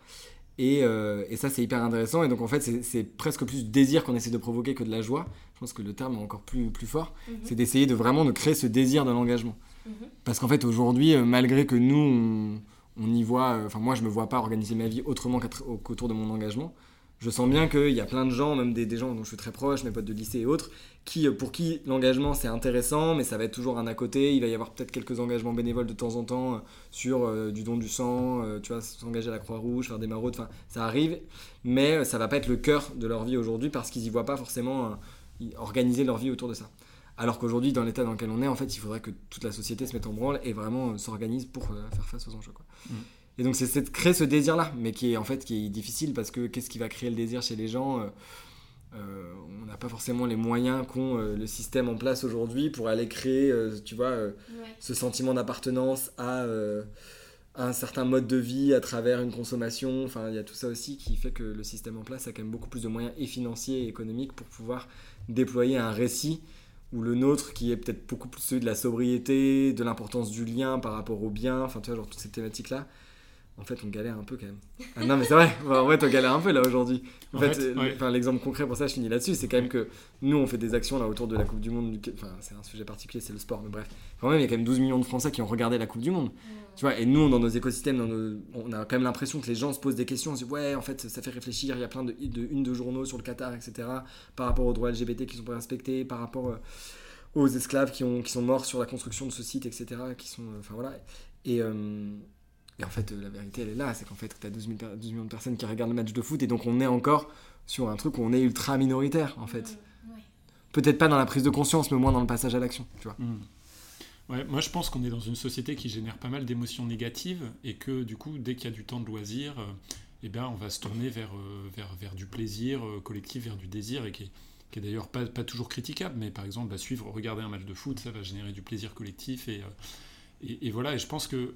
Et, et ça, c'est hyper intéressant. Et donc, en fait, c'est presque plus du désir qu'on essaie de provoquer que de la joie. Je pense que le terme est encore plus, plus fort. Mm-hmm. C'est d'essayer de vraiment de créer ce désir de l'engagement. Mm-hmm. Parce qu'en fait, aujourd'hui, malgré que nous, on, on y voit, euh, enfin moi je me vois pas organiser ma vie autrement qu'autour de mon engagement. Je sens bien qu'il y a plein de gens, même des, gens dont je suis très proche, mes potes de lycée et autres, qui, euh, pour qui l'engagement c'est intéressant, mais ça va être toujours un à côté. Il va y avoir peut-être quelques engagements bénévoles de temps en temps euh, sur du don du sang, tu vois, s'engager à la Croix-Rouge, faire des maraudes, enfin ça arrive, mais ça va pas être le cœur de leur vie aujourd'hui parce qu'ils y voient pas forcément organiser leur vie autour de ça. Alors qu'aujourd'hui, dans l'état dans lequel on est, en fait, il faudrait que toute la société se mette en branle et vraiment euh, s'organise pour euh, faire face aux enjeux. Quoi. Mm. Et donc, c'est de créer ce désir-là, mais qui est en fait qui est difficile parce que qu'est-ce qui va créer le désir chez les gens euh, euh, on n'a pas forcément les moyens qu'ont euh, le système en place aujourd'hui pour aller créer, euh, tu vois,
Ouais.
ce sentiment d'appartenance à, à un certain mode de vie à travers une consommation. Enfin, il y a tout ça aussi qui fait que le système en place a quand même beaucoup plus de moyens et financiers et économiques pour pouvoir déployer un récit ou le nôtre qui est peut-être beaucoup plus celui de la sobriété, de l'importance du lien par rapport au bien, enfin tu vois, genre toutes ces thématiques-là. En fait, on galère un peu quand même. Ah non, mais c'est vrai, en fait, on galère un peu là aujourd'hui. En,
En
fait,
fait, ouais.
enfin, l'exemple concret pour ça, je finis là-dessus, c'est quand même que nous, on fait des actions là autour de la Coupe du Monde. du- Enfin, c'est un sujet particulier, c'est le sport, mais bref. Quand même, il y a quand même 12 millions de Français qui ont regardé la Coupe du Monde. Tu vois, et nous, dans nos écosystèmes, dans nos- on a quand même l'impression que les gens se posent des questions. On se dit, ouais, en fait, ça fait réfléchir. Il y a plein de, de une de journaux sur le Qatar, etc. Par rapport aux droits LGBT qui sont pas respectés, par rapport euh, aux esclaves qui, ont, qui sont morts sur la construction de ce site, etc. Qui sont, euh, enfin voilà. Et, euh, et en fait, euh, la vérité, elle est là. C'est qu'en fait, tu as 12, 000 per- 12 millions de personnes qui regardent le match de foot. Et donc, on est encore sur un truc où on est ultra minoritaire, en fait.
Ouais.
Peut-être pas dans la prise de conscience, mais au moins dans le passage à l'action, tu vois.
Mm. Ouais, moi je pense qu'on est dans une société qui génère pas mal d'émotions négatives et que du coup, dès qu'il y a du temps de loisir, euh, eh ben, on va se tourner vers, euh, vers, vers du plaisir euh, collectif, vers du désir et qui est, qui est d'ailleurs pas, pas toujours critiquable, mais par exemple, bah, suivre, regarder un match de foot, ça va générer du plaisir collectif et, euh, et, et voilà. Et je pense que euh,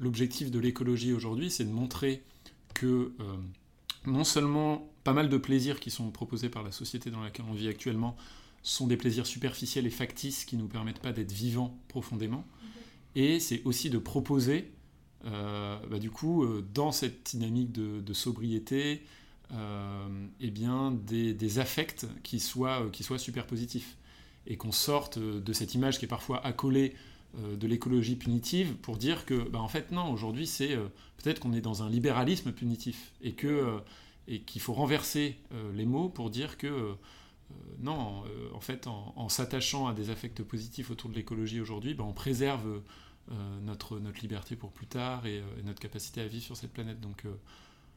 l'objectif de l'écologie aujourd'hui, c'est de montrer que euh, non seulement pas mal de plaisirs qui sont proposés par la société dans laquelle on vit actuellement sont des plaisirs superficiels et factices qui nous permettent pas d'être vivants profondément. Et c'est aussi de proposer, euh, bah, du coup, euh, dans cette dynamique de, de sobriété, eh bien, des, des affects qui soient, qui soient super positifs. Et qu'on sorte de cette image qui est parfois accolée de l'écologie punitive pour dire que, bah, en fait, non, aujourd'hui, c'est euh, peut-être qu'on est dans un libéralisme punitif et que euh, et qu'il faut renverser euh, les mots pour dire que euh, euh, non, euh, en fait, en, en s'attachant à des affects positifs autour de l'écologie aujourd'hui, ben, on préserve euh, notre, notre liberté pour plus tard et, euh, et notre capacité à vivre sur cette planète. Donc euh,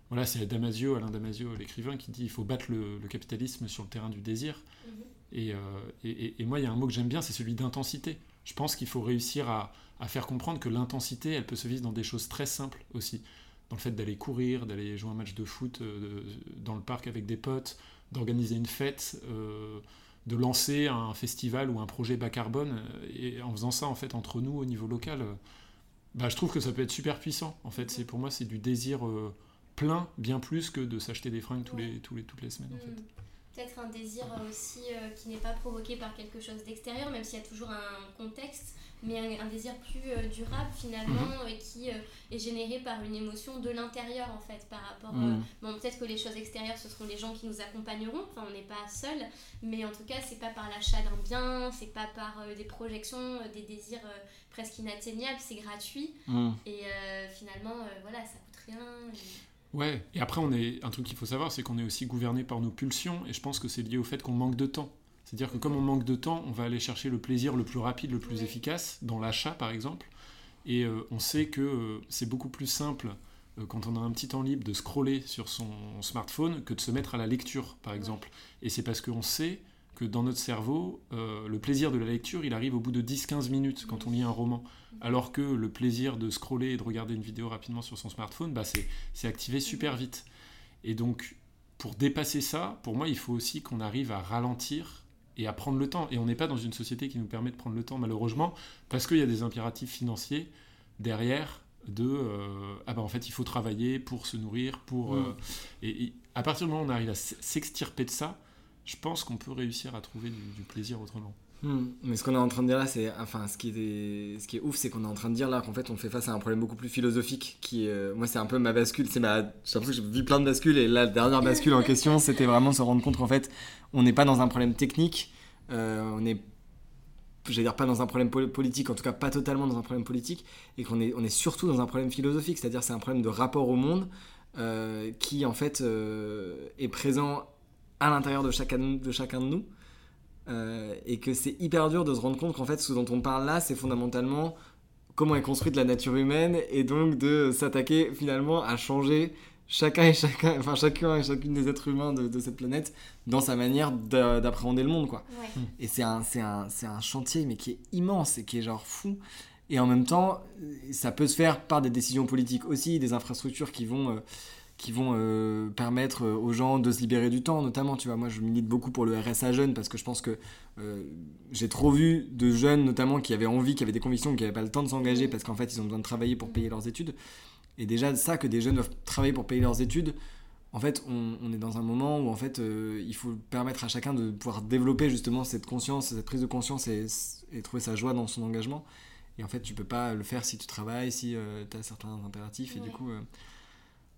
voilà, c'est Damasio, Alain Damasio, l'écrivain, qui dit il faut battre le, le capitalisme sur le terrain du désir.
Mhm.
Et, euh, et- et- et moi, il y a un mot que j'aime bien, c'est celui d'intensité. Je pense qu'il faut réussir à, à faire comprendre que l'intensité, elle peut se vivre dans des choses très simples aussi. Dans le fait d'aller courir, d'aller jouer un match de foot euh, dans le parc avec des potes, d'organiser une fête, euh, de lancer un festival ou un projet bas carbone. euh, Et en faisant ça, en fait, entre nous, au niveau local, euh, bah, je trouve que ça peut être super puissant. En fait, c'est pour moi, c'est du désir plein, bien plus que de s'acheter des fringues tous les, tous les, toutes les semaines, en fait.
Peut-être un désir aussi euh, qui n'est pas provoqué par quelque chose d'extérieur, même s'il y a toujours un contexte, mais un, un désir plus euh, durable finalement et qui euh, est généré par une émotion de l'intérieur en fait par rapport. euh,
Mm.
bon, peut-être que les choses extérieures ce seront les gens qui nous accompagneront, enfin on n'est pas seul, mais en tout cas c'est pas par l'achat d'un bien, c'est pas par euh, des projections, euh, des désirs euh, presque inatteignables, c'est gratuit
Mm.
et euh, finalement euh, voilà ça coûte rien. et-
Ouais, et après, on est un truc qu'il faut savoir, c'est qu'on est aussi gouverné par nos pulsions, et je pense que c'est lié au fait qu'on manque de temps. C'est-à-dire que comme on manque de temps, on va aller chercher le plaisir le plus rapide, le plus efficace, dans l'achat par exemple, et euh, on sait que euh, c'est beaucoup plus simple euh, quand on a un petit temps libre de scroller sur son smartphone que de se mettre à la lecture par exemple. Et c'est parce qu'on sait que dans notre cerveau, euh, le plaisir de la lecture, il arrive au bout de 10-15 minutes quand on lit un roman. Alors que le plaisir de scroller et de regarder une vidéo rapidement sur son smartphone, bah c'est activé super vite. Et donc, pour dépasser ça, pour moi, il faut aussi qu'on arrive à ralentir et à prendre le temps. Et on n'est pas dans une société qui nous permet de prendre le temps, malheureusement, parce qu'il y a des impératifs financiers derrière de euh, ah ben en fait il faut travailler pour se nourrir pour
Mm.
euh, et, et à partir du moment où on arrive à s'extirper de ça je pense qu'on peut réussir à trouver du, plaisir autrement
Hmm, Mais ce qu'on est en train de dire là, c'est. Enfin, ce qui est, ouf, c'est qu'on est en train de dire là qu'en fait, on fait face à un problème beaucoup plus philosophique. Qui, euh, moi, c'est un peu ma bascule. C'est ma. J'ai que j'ai vu plein de bascules. Et la dernière bascule en question, c'était vraiment se rendre compte qu'en fait, on n'est pas dans un problème technique. euh, on est. J'allais dire pas dans un problème pol- politique, en tout cas pas totalement dans un problème politique, et qu'on est, on est surtout dans un problème philosophique, c'est-à-dire c'est un problème de rapport au monde euh, qui en fait euh, est présent à l'intérieur de chacun, de chacun de nous, euh, et que c'est hyper dur de se rendre compte qu'en fait ce dont on parle là, c'est fondamentalement comment est construite la nature humaine, et donc de s'attaquer finalement à changer chacun et chacun, enfin chacun et chacune des êtres humains de, de cette planète dans sa manière d'a- d'appréhender le monde, quoi.
Ouais.
Et c'est un, c'est un, c'est un chantier, mais qui est immense et qui est genre fou. Et en même temps, ça peut se faire par des décisions politiques aussi, des infrastructures qui vont, euh, qui vont euh, permettre euh, aux gens de se libérer du temps, notamment. Tu vois, moi, je milite beaucoup pour le RSA jeune parce que je pense que euh, j'ai trop vu de jeunes, notamment, qui avaient envie, qui avaient des convictions, qui n'avaient pas le temps de s'engager parce qu'en fait, ils ont besoin de travailler pour payer leurs études. Et déjà, ça, que des jeunes doivent travailler pour payer leurs études, en fait, on, on est dans un moment où en fait, euh, il faut permettre à chacun de pouvoir développer justement cette conscience, cette prise de conscience et, et trouver sa joie dans son engagement. Et en fait, tu peux pas le faire si tu travailles, si tu as certains impératifs. Et
Ouais.
du coup,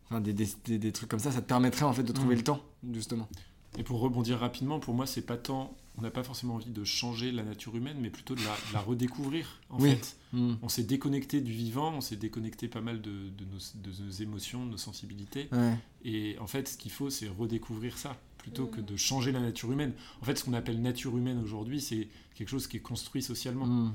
enfin, des, des, des- des trucs comme ça, ça te permettrait en fait de trouver
Mhm.
le temps, justement.
Et pour rebondir rapidement, pour moi, c'est pas tant. On n'a pas forcément envie de changer la nature humaine, mais plutôt de la, de la redécouvrir, en
Oui.
fait.
Mhm.
On s'est déconnecté du vivant, on s'est déconnecté pas mal de, de nos, de nos émotions, de nos sensibilités.
Ouais.
Et en fait, ce qu'il faut, c'est redécouvrir ça, plutôt que de changer la nature humaine. En fait, ce qu'on appelle nature humaine aujourd'hui, c'est quelque chose qui est construit socialement.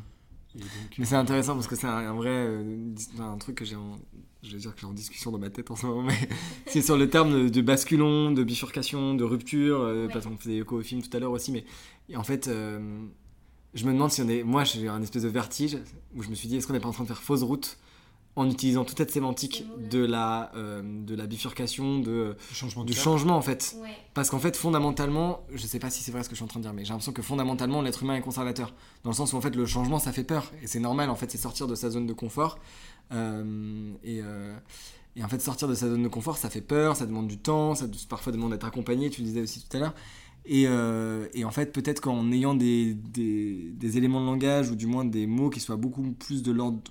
Donc,
Mais c'est intéressant parce que c'est un, un vrai euh, un truc que j'ai en, je vais dire que j'ai en discussion dans ma tête en ce moment, mais [laughs] c'est sur le terme de, de basculon, de bifurcation, de rupture, euh,
Ouais.
parce qu'on faisait écho au film tout à l'heure aussi, mais et en fait, euh, je me demande si on est, moi j'ai eu un espèce de vertige où je me suis dit est-ce qu'on n'est pas en train de faire fausse route en utilisant toute cette sémantique de la, euh, de la bifurcation, de,
le changement de
du changement en fait.
Ouais.
Parce qu'en fait, fondamentalement, je sais pas si c'est vrai ce que je suis en train de dire, mais j'ai l'impression que fondamentalement, l'être humain est conservateur. Dans le sens où en fait, le changement, ça fait peur. Et c'est normal, en fait, c'est sortir de sa zone de confort. Euh, et, euh, et en fait, sortir de sa zone de confort, ça fait peur, ça demande du temps, ça parfois demande d'être accompagné, tu le disais aussi tout à l'heure. Et, euh, et en fait, peut-être qu'en ayant des, des, des éléments de langage, ou du moins des mots qui soient beaucoup plus de l'ordre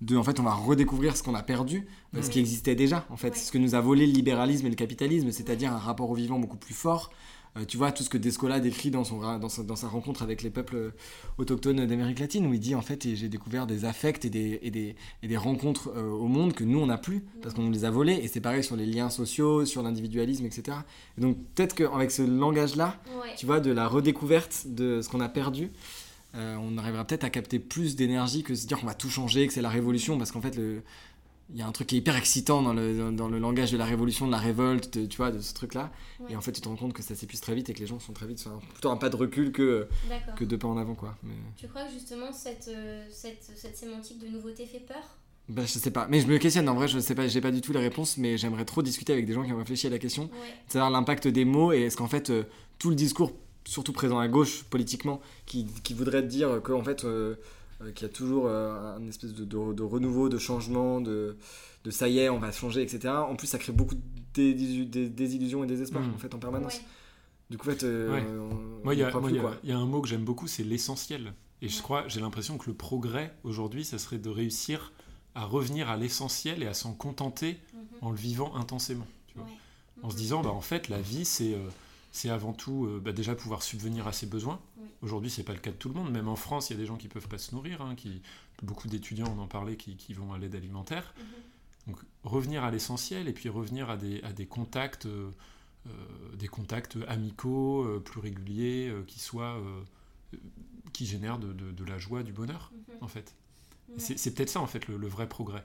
de, en fait, on va redécouvrir ce qu'on a perdu, euh, ce
Ouais.
qui existait déjà, en fait,
Ouais.
ce que nous a volé le libéralisme et le capitalisme, c'est-à-dire un rapport au vivant beaucoup plus fort. Euh, tu vois, tout ce que Descola décrit dans, son, dans, sa, dans sa rencontre avec les peuples autochtones d'Amérique latine, où il dit en fait, et j'ai découvert des affects et des, et des, et des rencontres euh, au monde que nous on n'a plus, parce qu'on nous les a volés, et c'est pareil sur les liens sociaux, sur l'individualisme, etc. Et donc peut-être qu'avec ce langage-là,
Ouais.
tu vois, de la redécouverte de ce qu'on a perdu, euh, on arrivera peut-être à capter plus d'énergie que se dire qu'on va tout changer, que c'est la révolution, parce qu'en fait, le... il y a un truc qui est hyper excitant dans le, dans, dans le langage de la révolution, de la révolte, de- tu vois, de ce truc-là.
Ouais.
Et en fait, tu te rends compte que ça s'épuise très vite et que les gens sont très vite, enfin, plutôt un pas de recul que, que deux pas en avant, quoi. Mais...
Tu crois que justement cette, euh, cette, cette sémantique de nouveauté fait peur?
Bah, je sais pas, mais je me questionne, en vrai, je sais pas, j'ai pas du tout les réponses, mais j'aimerais trop discuter avec des gens qui ont réfléchi à la question,
Ouais.
savoir l'impact des mots et est-ce qu'en fait, euh, tout le discours, surtout présent à gauche politiquement, qui, qui voudrait dire qu'en fait, euh, euh, qu'il y a toujours euh, un espèce de, de- de renouveau, de changement, de, de ça y est, on va changer, etc. En plus, ça crée beaucoup de dé- dé- désillusions et désespoir
Mm.
en fait en permanence.
Ouais.
Du coup, en fait, euh,
Ouais.
on,
Moi, il y, a- y un mot que j'aime beaucoup, c'est l'essentiel. Et je crois, j'ai l'impression que le progrès aujourd'hui, ça serait de réussir à revenir à l'essentiel et à s'en contenter
Mhm.
en le vivant intensément. tu vois.
Ouais.
En se disant, bah, en fait, la vie, c'est euh, c'est avant tout euh, bah, déjà pouvoir subvenir à ses besoins.
Oui.
Aujourd'hui, c'est pas le cas de tout le monde. Même en France, il y a des gens qui peuvent pas se nourrir. hein, qui, beaucoup d'étudiants, on en parlait, qui, qui vont à l'aide alimentaire.
Mhm.
Donc revenir à l'essentiel et puis revenir à des, à des contacts, euh, euh, des contacts amicaux, euh, plus réguliers, qui soient, qui génèrent de, de- de la joie, du bonheur,
Mhm.
en fait.
Ouais.
C'est c'est peut-être ça, en fait, le, le vrai progrès.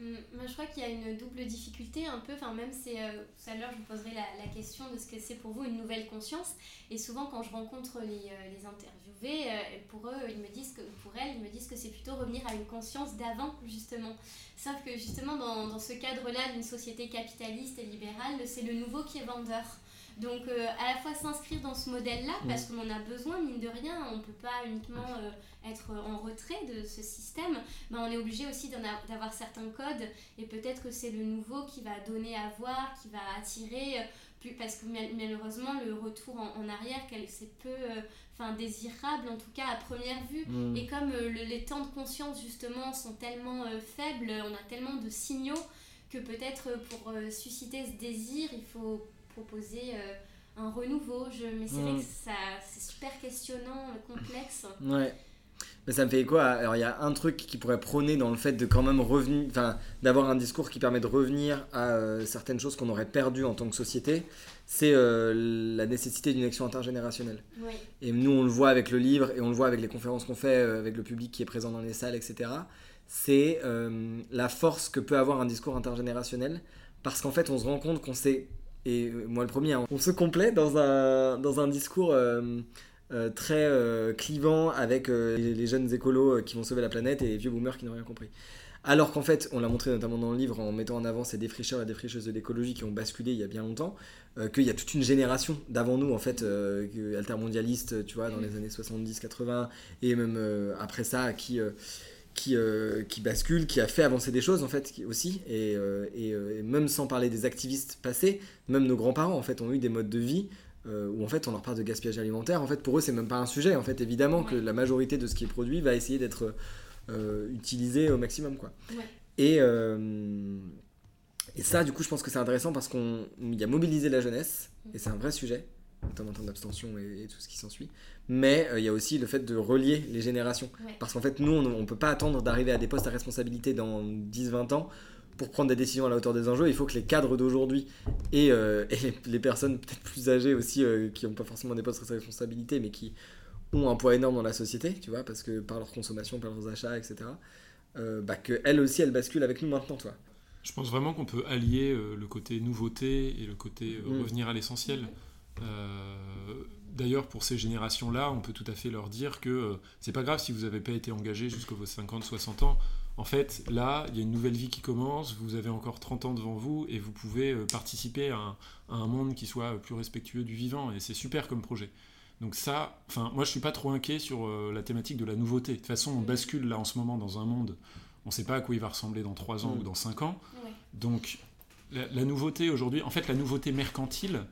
Mm, Moi, je crois qu'il y a une double difficulté un peu. Enfin, même c'est euh, tout à l'heure, je vous poserai la, la question de ce que c'est pour vous une nouvelle conscience. Et souvent, quand je rencontre les, euh, les interviewés, euh, pour eux, ils me disent que pour elles, ils me disent que c'est plutôt revenir à une conscience d'avant, justement. Sauf que justement, dans, dans ce cadre-là d'une société capitaliste et libérale, c'est le nouveau qui est vendeur. Donc, euh, à la fois s'inscrire dans ce modèle-là, parce qu'on en a besoin, mine de rien, on ne peut pas uniquement euh, être en retrait de ce système, mais on est obligé aussi d'avoir certains codes, et peut-être que c'est le nouveau qui va donner à voir, qui va attirer, euh, plus, parce que mal- malheureusement, le retour en, en arrière, c'est peu euh, enfin, désirable, en tout cas à première vue.
Mm.
Et comme euh, le- les temps de conscience justement sont tellement euh, faibles, on a tellement de signaux que peut-être euh, pour euh, susciter ce désir, il faut proposer euh, un renouveau. Je, mais c'est vrai
Mm.
que ça, c'est super questionnant, complexe.
Ouais. Mais ça me fait écho à. Alors, il y a un truc qui pourrait prôner dans le fait de quand même revenir. Enfin, d'avoir un discours qui permet de revenir à euh, certaines choses qu'on aurait perdues en tant que société. C'est euh, la nécessité d'une action intergénérationnelle.
Oui.
Et nous, on le voit avec le livre et on le voit avec les conférences qu'on fait, euh, avec le public qui est présent dans les salles, etc. C'est la force que peut avoir un discours intergénérationnel. Parce qu'en fait, on se rend compte qu'on s'est. Et euh, moi, le premier, hein, on se complaît dans un, dans un discours. euh, euh, très euh, clivant avec les, les jeunes écolos qui vont sauver la planète et les vieux boomers qui n'ont rien compris. Alors qu'en fait, on l'a montré notamment dans le livre en mettant en avant ces défricheurs et défricheuses de l'écologie qui ont basculé il y a bien longtemps, qu'il y a toute une génération d'avant nous, en fait, altermondialistes, tu vois, dans les années 70-80, et même après ça, qui, qui, euh, qui bascule, qui a fait avancer des choses, en fait, qui- aussi. Et, euh, et, euh, et même sans parler des activistes passés, même nos grands-parents, en fait, ont eu des modes de vie où en fait on leur parle de gaspillage alimentaire. En fait, pour eux, c'est même pas un sujet. En fait, évidemment que la majorité de ce qui est produit va essayer d'être utilisé au maximum, quoi.
Ouais.
Et, et ça, du coup, je pense que c'est intéressant parce qu'on y a mobilisé la jeunesse et c'est un vrai sujet, notamment en termes d'abstention et, et tout ce qui s'ensuit. Mais euh, il y a aussi le fait de relier les générations.
Ouais.
Parce qu'en fait, nous, on ne peut pas attendre d'arriver à des postes à responsabilité dans 10-20 ans pour prendre des décisions à la hauteur des enjeux. Il faut que les cadres d'aujourd'hui et, euh, et les, les personnes peut-être plus âgées aussi, euh, qui n'ont pas forcément des postes à responsabilité, mais qui ont un poids énorme dans la société, tu vois, parce que par leur consommation, par leurs achats, etc., euh, bah, qu'elles aussi, elles basculent avec nous maintenant, toi.
Je pense vraiment qu'on peut allier euh, le côté nouveauté et le côté euh,
Mm.
revenir à l'essentiel. Euh, D'ailleurs, pour ces générations-là, on peut tout à fait leur dire que euh, c'est pas grave si vous n'avez pas été engagé jusqu'à vos 50-60 ans. En fait, là, il y a une nouvelle vie qui commence, vous avez encore 30 ans devant vous et vous pouvez euh, participer à un, à un monde qui soit plus respectueux du vivant et c'est super comme projet. Donc ça, enfin, moi je suis pas trop inquiet sur euh, la thématique de la nouveauté. De toute façon, on bascule là en ce moment dans un monde, on sait pas à quoi il va ressembler dans 3 ans
Mm.
ou dans 5 ans.
Ouais.
Donc, la, la nouveauté aujourd'hui, en fait, la nouveauté mercantile,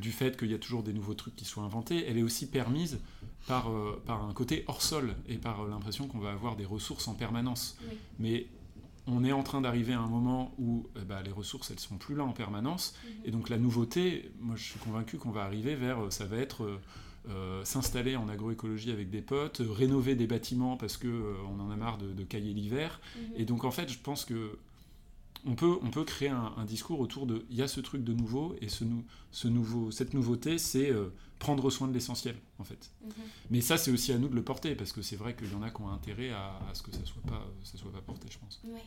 du fait qu'il y a toujours des nouveaux trucs qui sont inventés, elle est aussi permise par, euh, par un côté hors sol et par euh, l'impression qu'on va avoir des ressources en permanence.
Oui.
Mais on est en train d'arriver à un moment où eh ben, les ressources, elles sont plus là en permanence.
Mhm.
Et donc la nouveauté, moi je suis convaincu qu'on va arriver vers, euh, ça va être euh, s'installer en agroécologie avec des potes, euh, rénover des bâtiments parce que euh, on en a marre de, de cailler l'hiver.
Mhm.
Et donc en fait, je pense que on peut, on peut créer un, un discours autour de il y a ce truc de nouveau et ce, nou- ce nouveau, cette nouveauté, c'est euh, prendre soin de l'essentiel en fait.
Mhm.
Mais ça, c'est aussi à nous de le porter parce que c'est vrai qu'il y en a qui ont intérêt à, à ce que ça soit pas, ça soit pas porté, je pense.
Ouais.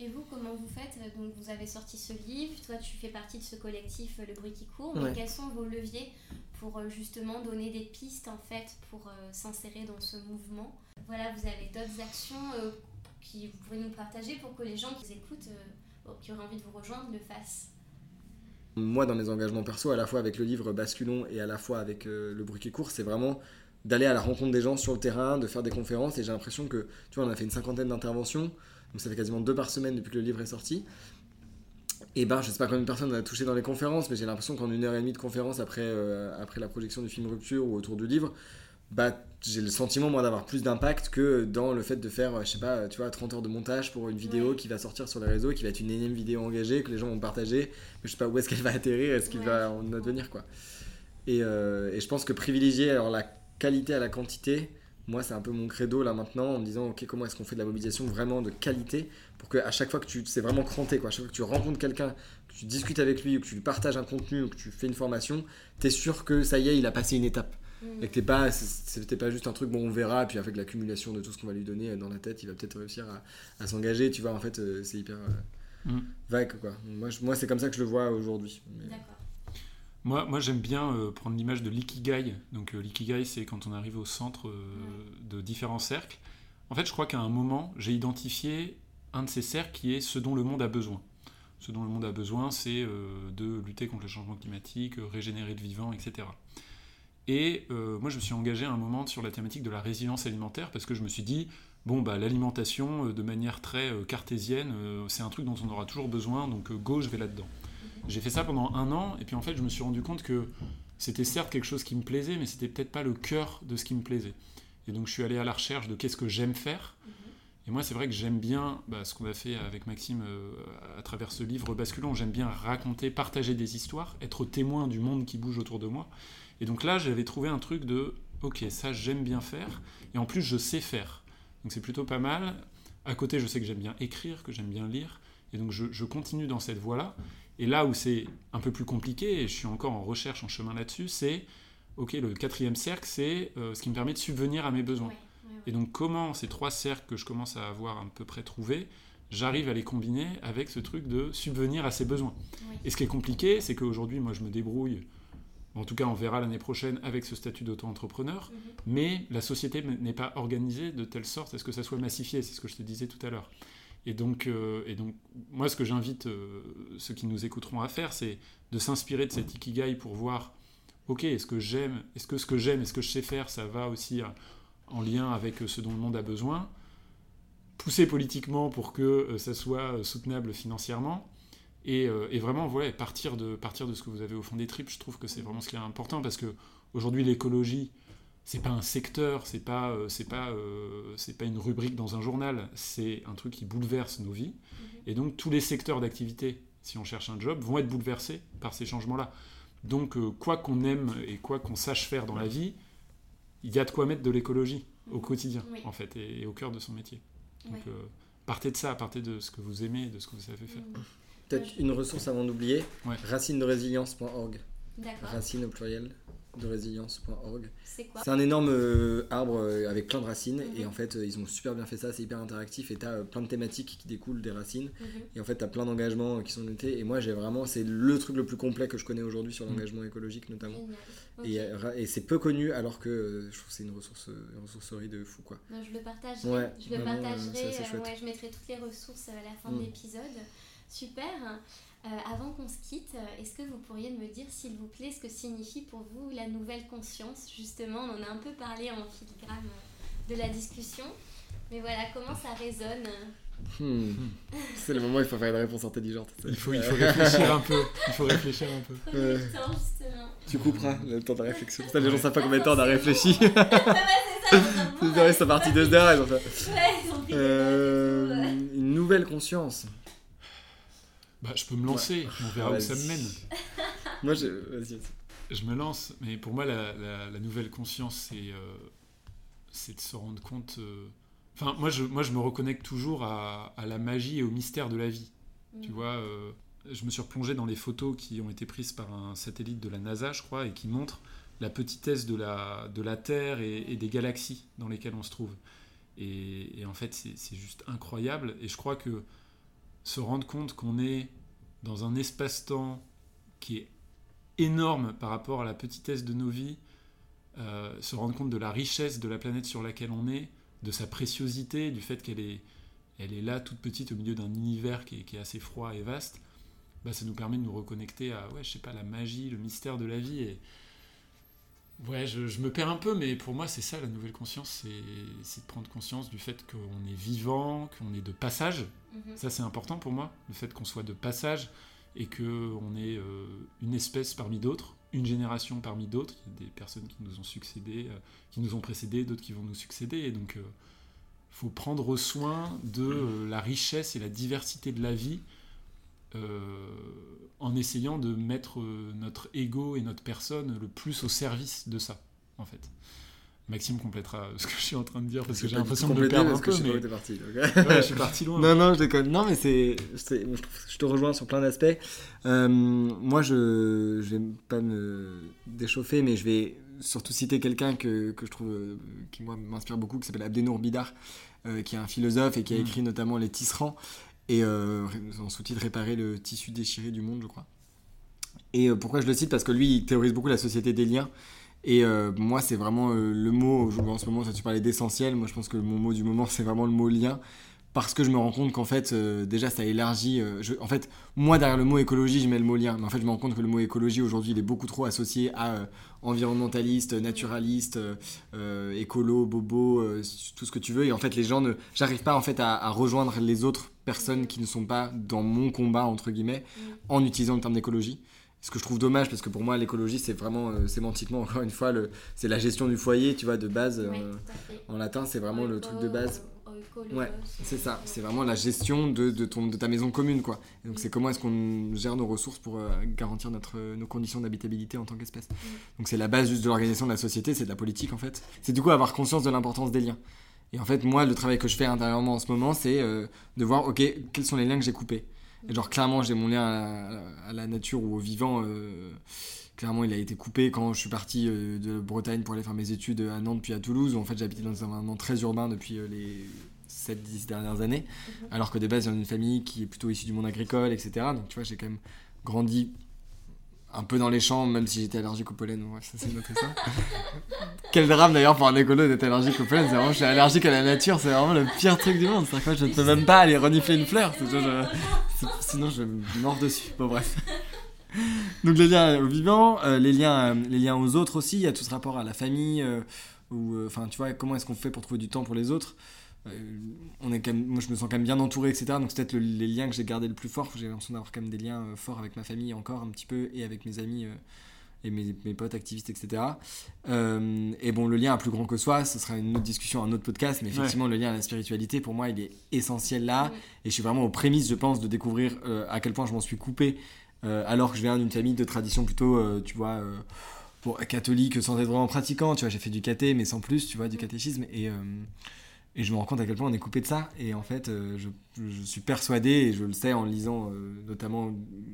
Et vous, comment vous faites? Donc, vous avez sorti ce livre. Toi, tu fais partie de ce collectif euh, Le Bruit qui court. Mais
Ouais.
quels sont vos leviers pour euh, justement donner des pistes en fait pour euh, s'insérer dans ce mouvement? Voilà, vous avez d'autres actions euh, qui vous pourriez nous partager pour que les gens qui écoutent, euh, bon, qui auraient envie de vous rejoindre, le fassent.
Moi, dans mes engagements perso, à la fois avec le livre Basculons et à la fois avec euh, le bruit court, c'est vraiment d'aller à la rencontre des gens sur le terrain, de faire des conférences. Et j'ai l'impression que, tu vois, on a fait une cinquantaine d'interventions, donc ça fait quasiment deux par semaine depuis que le livre est sorti. Et ben, je sais pas combien de personnes on a touché dans les conférences, mais j'ai l'impression qu'en une heure et demie de conférence après, euh, après la projection du film Rupture ou autour du livre, bah, j'ai le sentiment, moi, d'avoir plus d'impact que dans le fait de faire, je sais pas, tu vois, 30 heures de montage pour une vidéo
Ouais.
qui va sortir sur les réseaux, qui va être une énième vidéo engagée, que les gens vont partager, mais je sais pas où est-ce qu'elle va atterrir, est-ce qu'il
Ouais.
va en advenir, quoi. Et, euh, et je pense que privilégier alors la qualité à la quantité, moi, c'est un peu mon credo là maintenant, en me disant, ok, comment est-ce qu'on fait de la mobilisation vraiment de qualité pour que à chaque fois que tu, c'est vraiment cranté, quoi, à chaque fois que tu rencontres quelqu'un, que tu discutes avec lui, ou que tu lui partages un contenu, ou que tu fais une formation, t'es sûr que ça y est, il a passé une étape.
Mhm.
Et que t'es pas, c'était pas juste un truc, bon, on verra, et puis avec l'accumulation de tout ce qu'on va lui donner dans la tête, il va peut-être réussir à, à s'engager, tu vois, en fait, euh, c'est hyper euh,
Mm.
vague, quoi. Moi, je- moi c'est comme ça que je le vois aujourd'hui. Mais-
D'accord.
Moi, moi j'aime bien euh, prendre l'image de l'ikigai. Donc euh, l'ikigai, c'est quand on arrive au centre euh, de différents cercles. En fait, je crois qu'à un moment, j'ai identifié un de ces cercles qui est ce dont le monde a besoin. Ce dont le monde a besoin, c'est euh, de lutter contre le changement climatique, euh, régénérer le vivant, etc. Et euh, moi, je me suis engagé à un moment sur la thématique de la résilience alimentaire parce que je me suis dit, bon, bah, l'alimentation, euh, de manière très euh, cartésienne, c'est un truc dont on aura toujours besoin, donc go, je vais là-dedans. J'ai fait ça pendant un an, et puis en fait, je me suis rendu compte que c'était certes quelque chose qui me plaisait, mais c'était peut-être pas le cœur de ce qui me plaisait. Et donc, je suis allé à la recherche de qu'est-ce que j'aime faire. Et moi, c'est vrai que j'aime bien bah, ce qu'on a fait avec Maxime à travers ce livre Basculant. J'aime bien raconter, partager des histoires, être témoin du monde qui bouge autour de moi. Et donc là, j'avais trouvé un truc de ok, ça j'aime bien faire, et en plus je sais faire. Donc c'est plutôt pas mal. À côté, je sais que j'aime bien écrire, que j'aime bien lire, et donc je, je continue dans cette voie-là. Et là où c'est un peu plus compliqué, et je suis encore en recherche, en chemin là-dessus, c'est ok, le quatrième cercle, c'est euh, ce qui me permet de subvenir à mes besoins.
Ouais, ouais, ouais.
Et donc comment ces trois cercles que je commence à avoir à peu près trouvés, j'arrive à les combiner avec ce truc de subvenir à ses besoins. Et ce qui est compliqué, c'est qu'aujourd'hui, moi, je me débrouille, en tout cas, on verra l'année prochaine avec ce statut d'auto-entrepreneur,
Mhm.
mais la société n'est pas organisée de telle sorte à ce que ça soit massifié, c'est ce que je te disais tout à l'heure. Et donc, euh, et donc moi, ce que j'invite ceux qui nous écouteront à faire, c'est de s'inspirer de cet ikigai pour voir, ok, est-ce que j'aime, est-ce que ce que j'aime, est-ce que je sais faire, ça va aussi en lien avec ce dont le monde a besoin? Pousser politiquement pour que ça soit soutenable financièrement et, vraiment voilà, partir, de, partir de ce que vous avez au fond des tripes, je trouve que c'est vraiment ce qui est important parce que aujourd'hui l'écologie, c'est pas un secteur, c'est pas euh, c'est pas euh, c'est pas une rubrique dans un journal, c'est un truc qui bouleverse nos vies. Mhm. Et donc tous les secteurs d'activité, si on cherche un job, vont être bouleversés par ces changements-là. Donc euh, quoi qu'on aime et quoi qu'on sache faire dans la vie, il y a de quoi mettre de l'écologie au mhm. quotidien en fait et, au cœur de son métier. Donc partez de ça, partez de ce que vous aimez, de ce que vous savez faire. Mhm.
Peut-être une ressource avant d'oublier, ouais. racine de résilience.org. Racine au pluriel de résilience.org.
C'est quoi?
C'est un énorme euh, arbre euh, avec plein de racines et mhm. en fait euh, ils ont super bien fait ça, c'est hyper interactif et t'as plein de thématiques qui découlent des racines mhm. et en fait t'as plein d'engagements qui sont notés et moi j'ai vraiment, c'est le truc le plus complet que je connais aujourd'hui sur mhm. l'engagement écologique notamment. Et, et c'est peu connu alors que je trouve que c'est une ressource, une ressourcerie de fou quoi.
je le partagerai, ouais, je le partagerai, ouais, je mettrai toutes les ressources à la fin de mm. l'épisode. Super. Euh, avant qu'on se quitte, euh, est-ce que vous pourriez me dire, s'il vous plaît, ce que signifie pour vous la nouvelle conscience? Justement, on en a un peu parlé en filigrane de la discussion. Mais voilà, comment ça résonne?
Hmm. [laughs] C'est le moment où il faut faire une réponse intelligente.
Il faut, il faut réfléchir un peu. Il faut réfléchir un peu.
le temps, justement.
Tu couperas le temps de réflexion. Ça, les gens savent pas combien de temps on a réfléchi. [laughs]
ouais, [laughs] c'est ça.
Ils sont partis deux heures. Ils ont fait...
Ouais, ils ont pris euh,
Une nouvelle conscience.
Bah, je peux me lancer, on verra où ça me mène. [laughs]
Moi, je... Vas-y.
Je me lance, mais pour moi, la, nouvelle conscience, c'est euh, c'est de se rendre compte. Euh, enfin, moi je, moi, je me reconnecte toujours à, la magie et au mystère de la vie. Tu mm. vois, euh, je me suis replongé dans les photos qui ont été prises par un satellite de la NASA, je crois, et qui montrent la petitesse de la, de la Terre et, des galaxies dans lesquelles on se trouve. Et, et en fait, c'est juste incroyable. Et je crois que se rendre compte qu'on est dans un espace-temps qui est énorme par rapport à la petitesse de nos vies, euh, se rendre compte de la richesse de la planète sur laquelle on est, de sa préciosité, du fait qu'elle est, elle est là toute petite au milieu d'un univers qui est, assez froid et vaste, bah, ça nous permet de nous reconnecter à ouais, je sais pas, la magie, le mystère de la vie. Ouais, je, me perds un peu, mais pour moi, c'est ça la nouvelle conscience c'est de prendre conscience du fait qu'on est vivant, qu'on est de passage. Mhm. Ça, c'est important pour moi, le fait qu'on soit de passage et qu'on est euh, une espèce parmi d'autres, une génération parmi d'autres. Il y a des personnes qui nous ont succédé, euh, qui nous ont précédés, d'autres qui vont nous succéder. Et donc, il euh, faut prendre soin de la richesse et la diversité de la vie en essayant de mettre euh, notre ego et notre personne le plus au service de ça, en fait. Maxime complétera [laughs] ce que je suis en train de dire parce que j'ai l'impression de me perdre un peu.
Je,
mais...
parti, [laughs]
je suis parti loin.
non, non, je déconne. Non, mais c'est, je te rejoins sur plein d'aspects. Euh, moi, je, je vais pas me déchauffer, mais je vais surtout citer quelqu'un que, que je trouve qui moi m'inspire beaucoup, qui s'appelle Abdenour Bidar, qui est un philosophe et qui a mm. écrit notamment Les Tisserands et euh, en sous-titre Réparer le tissu déchiré du monde, je crois. Et euh, pourquoi je le cite? Parce que lui, il théorise beaucoup la société des liens. Et euh, moi, c'est vraiment le mot, en ce moment, ça tu parlais d'essentiel, moi je pense que mon mot du moment, [laughs] c'est vraiment le mot lien parce que je me rends compte qu'en fait, euh, déjà, ça élargit. Euh, en fait, moi, derrière le mot écologie, je mets le mot lien. Mais en fait, je me rends compte que le mot écologie, aujourd'hui, il est beaucoup trop associé à euh, environnementaliste, naturaliste, écolo, bobo, tout ce que tu veux. Et en fait, les gens ne. J'arrive pas, en fait, à, rejoindre les autres personnes qui ne sont pas dans mon combat, entre guillemets, mm. en utilisant le terme d'écologie. Ce que je trouve dommage, parce que pour moi, l'écologie, c'est vraiment sémantiquement, [laughs] encore une fois, c'est la gestion du foyer, tu vois, de base. en latin, c'est vraiment le truc de base. Ouais, c'est ça. C'est vraiment la gestion de, de, ton, de ta maison commune, quoi. donc, c'est comment est-ce qu'on gère nos ressources pour euh, garantir notre, nos conditions d'habitabilité en tant qu'espèce. Donc, c'est la base juste de l'organisation de la société, c'est de la politique, en fait. C'est du coup avoir conscience de l'importance des liens. Et en fait, moi, le travail que je fais intérieurement en ce moment, c'est euh, de voir, ok, quels sont les liens que j'ai coupés. Et genre, clairement, j'ai mon lien à, la nature ou au vivant. Euh, clairement, il a été coupé quand je suis parti de Bretagne pour aller faire mes études à Nantes puis à Toulouse, où en fait j'habitais dans un environnement très urbain depuis les 7-10 dernières années, mhm. alors que de base, dans une famille qui est plutôt issue du monde agricole, etc. Donc, tu vois, j'ai quand même grandi un peu dans les champs, même si j'étais allergique au pollen. Ouais, ça, c'est une autre histoire. Quel drame d'ailleurs pour un écolo d'être allergique au pollen. C'est vraiment, je suis allergique à la nature, c'est vraiment le pire truc du monde. C'est-à-dire que je ne peux même pas aller renifler une fleur. c'est- je- sinon, je mords dessus. Bon, bref. Donc, les liens aux vivants, euh, les, liens, euh, les liens aux autres aussi. Il y a tout ce rapport à la famille. euh, ou, euh, Enfin, tu vois, comment est-ce qu'on fait pour trouver du temps pour les autres on est quand même, moi je me sens quand même bien entouré, etc. Donc c'est peut-être le- les liens que j'ai gardés le plus fort. J'ai l'impression d'avoir quand même des liens euh, forts avec ma famille encore un petit peu et avec mes amis euh, et mes, mes potes activistes, etc. Euh, et bon, le lien à plus grand que soi, ce sera une autre discussion, un autre podcast, mais effectivement, le lien à la spiritualité, pour moi, il est essentiel là.
Mm.
Et je suis vraiment aux prémices, je pense, de découvrir euh, à quel point je m'en suis coupé, euh, alors que je viens d'une famille de tradition plutôt, euh, tu vois, euh, bon, catholique sans être vraiment pratiquant. Tu vois, j'ai fait du caté, mais sans plus, tu vois, du catéchisme. Et. Et je me rends compte à quel point on est coupé de ça. Et en fait, euh, je, je suis persuadé, et je le sais en lisant euh, notamment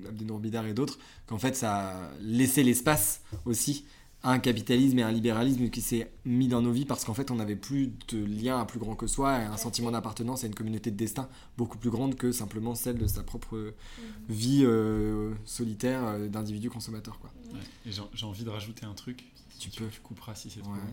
Abdenour Bidar et d'autres, qu'en fait, ça a laissé l'espace aussi à un capitalisme et un libéralisme qui s'est mis dans nos vies parce qu'en fait, on n'avait plus de lien à plus grand que soi et un sentiment d'appartenance à une communauté de destin beaucoup plus grande que simplement celle de sa propre euh, vie euh, solitaire d'individu consommateur. Quoi.
Ouais. Et j'ai j'ai envie de rajouter un truc.
Tu
tu,
peux.
tu couperas si c'est trop
Ouais.
long.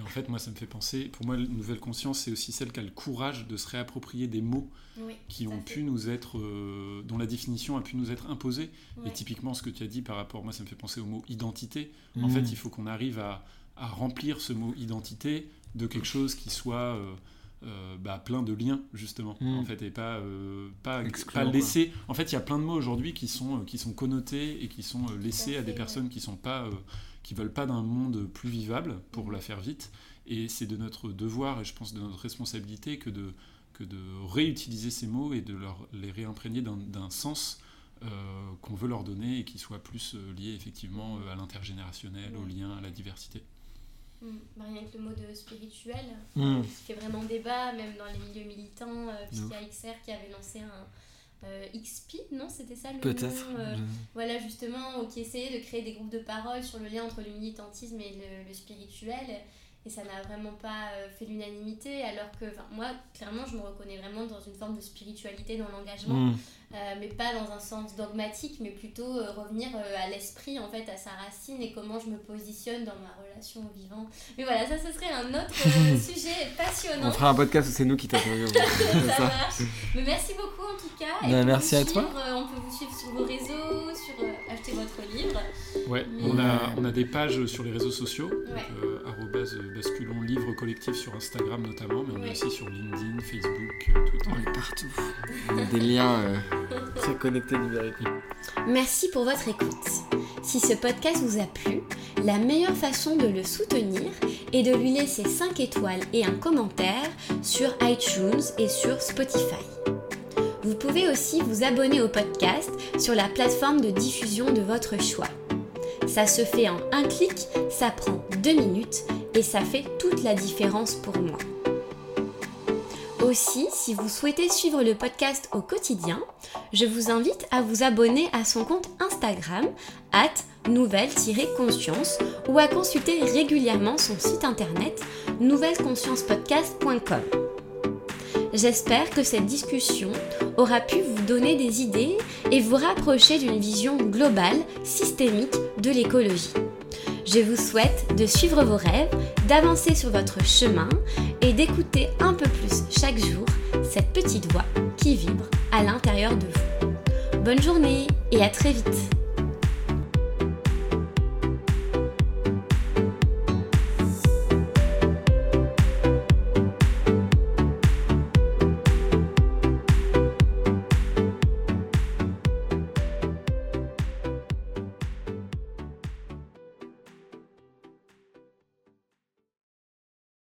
Mais en fait, moi, ça me fait penser. Pour moi, la nouvelle conscience, c'est aussi celle qui a le courage de se réapproprier des mots
Oui,
qui ont
fait.
pu nous être, euh, dont la définition a pu nous être imposée. Et typiquement, ce que tu as dit par rapport, moi, ça me fait penser au mot identité. En
Mm.
fait, il faut qu'on arrive à, à remplir ce mot identité de quelque chose qui soit euh, euh, bah, plein de liens, justement.
Mm.
En fait, et pas, euh, pas,
Excluant,
pas
quoi.
laisser. En fait, il y a plein de mots aujourd'hui qui sont, euh, qui sont connotés et qui sont euh, laissés à
fait,
des
ouais.
personnes qui sont pas. Qui veulent pas d'un monde plus vivable, pour la faire vite. Et c'est de notre devoir, et je pense de notre responsabilité, que de, que de réutiliser ces mots et de leur, les réimprégner d'un sens euh, qu'on veut leur donner et qui soit plus euh, lié effectivement euh, à l'intergénérationnel, au
Ouais.
lien, à la diversité.
Mm. Bah, Rien que le mot de spirituel,
Mm.
qui fait vraiment débat, même dans les milieux militants, euh,
De
puisqu'il y a XR qui avait lancé un euh, XP, non C'était ça le
Peut-être.
euh,
Je-
Voilà, justement, qui essayait de créer des groupes de parole sur le lien entre le militantisme et le, le spirituel. Et ça n'a vraiment pas euh, fait l'unanimité, alors que moi, clairement, je me reconnais vraiment dans une forme de spiritualité dans l'engagement,
Mm.
Euh, mais pas dans un sens dogmatique, mais plutôt euh, revenir euh, à l'esprit, en fait, à sa racine et comment je me positionne dans ma relation au vivant. Mais voilà, ça, ce serait un autre euh, [laughs] sujet passionnant.
On fera un podcast où c'est nous qui t'interviewons. [laughs]
ça
Ça.
marche. Mais merci beaucoup en tout cas. Et
Ben,
pour
merci à toi.
suivre, euh, on peut vous suivre sur vos réseaux, sur euh, acheter votre livre.
Ouais,
Mais-
on a, on a des pages sur les réseaux sociaux,
Ouais.
euh, basculons livre collectif sur Instagram notamment, mais on
Ouais.
est aussi sur LinkedIn, Facebook, Twitter.
On est partout. On a des liens euh, [laughs] connectés numériquement.
Merci pour votre écoute. Si ce podcast vous a plu, la meilleure façon de le soutenir est de lui laisser 5 étoiles et un commentaire sur iTunes et sur Spotify. Vous pouvez aussi vous abonner au podcast sur la plateforme de diffusion de votre choix. Ça se fait en un clic, ça prend deux minutes et ça fait toute la différence pour moi. Aussi, si vous souhaitez suivre le podcast au quotidien, je vous invite à vous abonner à son compte Instagram, at nouvelle-conscience, ou à consulter régulièrement son site internet nouvelleconsciencepodcast.com. J'espère que cette discussion aura pu vous donner des idées et vous rapprocher d'une vision globale, systémique de l'écologie. Je vous souhaite de suivre vos rêves, d'avancer sur votre chemin et d'écouter un peu plus chaque jour cette petite voix qui vibre à l'intérieur de vous. Bonne journée et à très vite